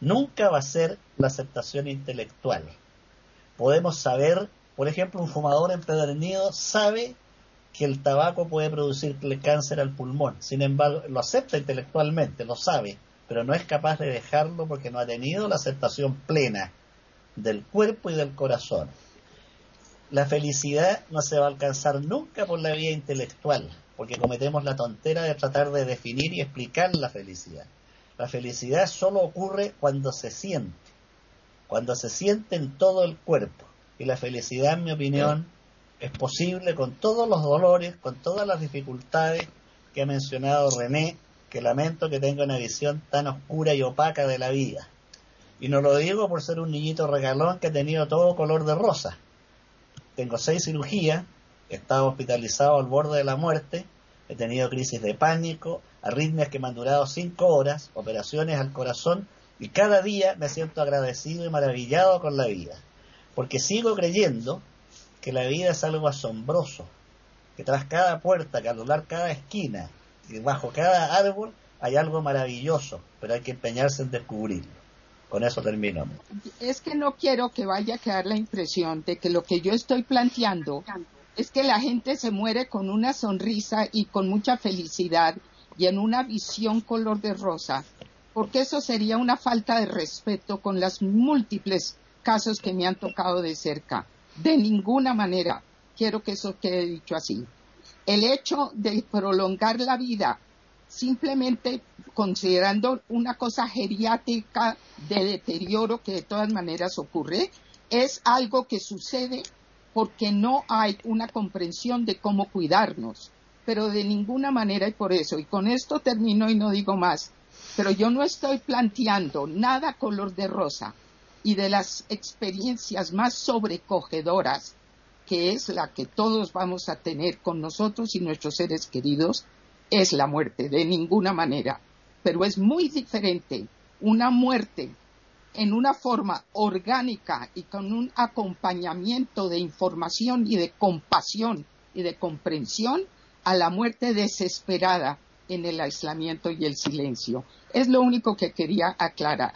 Nunca va a ser la aceptación intelectual. Podemos saber, por ejemplo, un fumador empedernido sabe que el tabaco puede producirle cáncer al pulmón. Sin embargo, lo acepta intelectualmente, lo sabe, pero no es capaz de dejarlo porque no ha tenido la aceptación plena del cuerpo y del corazón. La felicidad no se va a alcanzar nunca por la vía intelectual, porque cometemos la tontera de tratar de definir y explicar la felicidad. La felicidad solo ocurre cuando se siente, cuando se siente en todo el cuerpo. Y la felicidad, en mi opinión, es posible con todos los dolores, con todas las dificultades que ha mencionado René, que lamento que tenga una visión tan oscura y opaca de la vida. Y no lo digo por ser un niñito regalón que ha tenido todo color de rosa tengo seis cirugías, he estado hospitalizado al borde de la muerte, he tenido crisis de pánico, arritmias que me han durado cinco horas, operaciones al corazón y cada día me siento agradecido y maravillado con la vida, porque sigo creyendo que la vida es algo asombroso, que tras cada puerta, que al doblar cada esquina y bajo cada árbol hay algo maravilloso, pero hay que empeñarse en descubrirlo. Con eso termino. Es que no quiero que vaya a quedar la impresión de que lo que yo estoy planteando es que la gente se muere con una sonrisa y con mucha felicidad y en una visión color de rosa, porque eso sería una falta de respeto con los múltiples casos que me han tocado de cerca. De ninguna manera quiero que eso quede dicho así. El hecho de prolongar la vida simplemente considerando una cosa geriátrica de deterioro que de todas maneras ocurre, es algo que sucede porque no hay una comprensión de cómo cuidarnos, pero de ninguna manera y por eso, y con esto termino y no digo más, pero yo no estoy planteando nada color de rosa y de las experiencias más sobrecogedoras, que es la que todos vamos a tener con nosotros y nuestros seres queridos, es la muerte, de ninguna manera. Pero es muy diferente una muerte en una forma orgánica y con un acompañamiento de información y de compasión y de comprensión a la muerte desesperada en el aislamiento y el silencio. Es lo único que quería aclarar.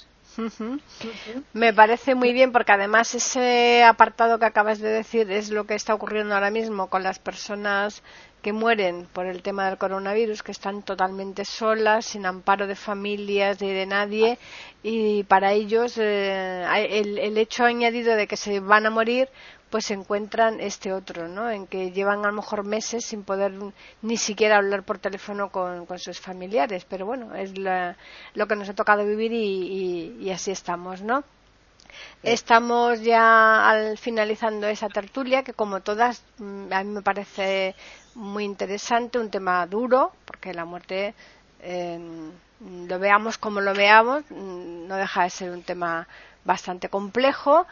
Me parece muy bien porque además ese apartado que acabas de decir es lo que está ocurriendo ahora mismo con las personas que mueren por el tema del coronavirus, que están totalmente solas, sin amparo de familias, de, de nadie, y para ellos eh, el, el hecho añadido de que se van a morir pues se encuentran este otro, ¿no? En que llevan a lo mejor meses sin poder ni siquiera hablar por teléfono con, sus familiares. Pero bueno, es lo que nos ha tocado vivir y, así estamos, ¿no? Estamos ya al finalizando esa tertulia que como todas mm, a mí me parece muy interesante, un tema duro, porque la muerte em, lo veamos como lo veamos, mm, no deja de ser un tema bastante complejo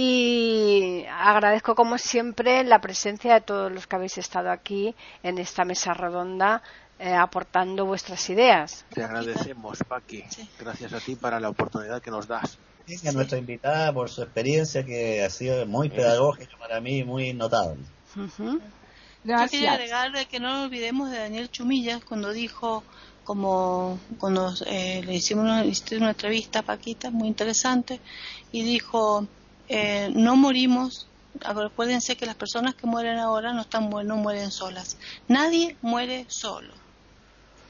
y agradezco como siempre la presencia de todos los que habéis estado aquí en esta mesa redonda eh, aportando vuestras ideas. Te agradecemos, Paqui. Gracias a ti para la oportunidad que nos das. a nuestra invitada por su experiencia que ha sido muy pedagógica para mí, muy notable. Yo quería agregar que no olvidemos de Daniel Chumillas cuando dijo como cuando eh, le hicimos una, una entrevista a Paquita muy interesante y dijo eh, no morimos. Acuérdense que las personas que mueren ahora no están no mueren solas. Nadie muere solo.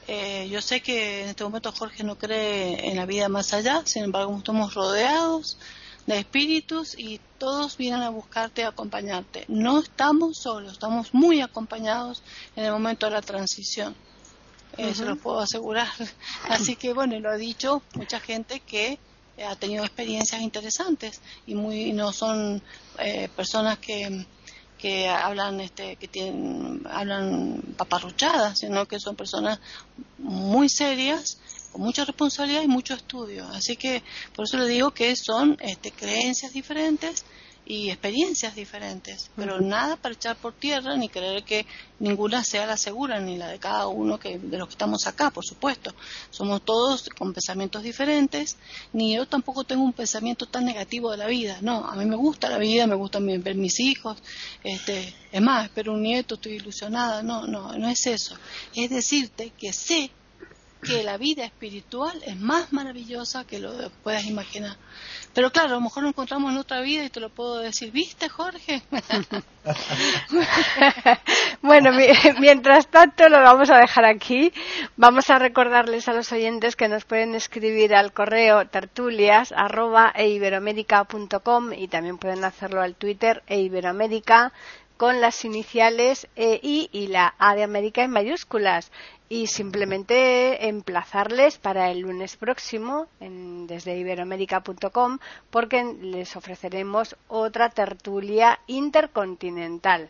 Eh, yo sé que en este momento Jorge no cree en la vida más allá, sin embargo estamos rodeados de espíritus y todos vienen a buscarte, a acompañarte. No estamos solos, estamos muy acompañados en el momento de la transición. Eso lo puedo asegurar. Así que bueno, lo ha dicho mucha gente que ha tenido experiencias interesantes y muy no son eh, personas que, que hablan este que tienen hablan paparruchadas sino que son personas muy serias con mucha responsabilidad y mucho estudio. Así que por eso le digo que son este, creencias diferentes y experiencias diferentes, pero nada para echar por tierra ni creer que ninguna sea la segura, ni la de cada uno que, de los que estamos acá, por supuesto. Somos todos con pensamientos diferentes, ni yo tampoco tengo un pensamiento tan negativo de la vida, no, a mí me gusta la vida, me gusta ver mis hijos, este, es más, espero un nieto, estoy ilusionada, no, no, no es eso. Es decirte que sé que la vida espiritual es más maravillosa que lo que puedas imaginar. Pero claro, a lo mejor lo encontramos en otra vida y te lo puedo decir, ¿viste, Jorge? bueno, mientras tanto lo vamos a dejar aquí. Vamos a recordarles a los oyentes que nos pueden escribir al correo tertulias y también pueden hacerlo al Twitter e con las iniciales EI y la A de América en mayúsculas y simplemente emplazarles para el lunes próximo en, desde iberoamérica.com porque les ofreceremos otra tertulia intercontinental.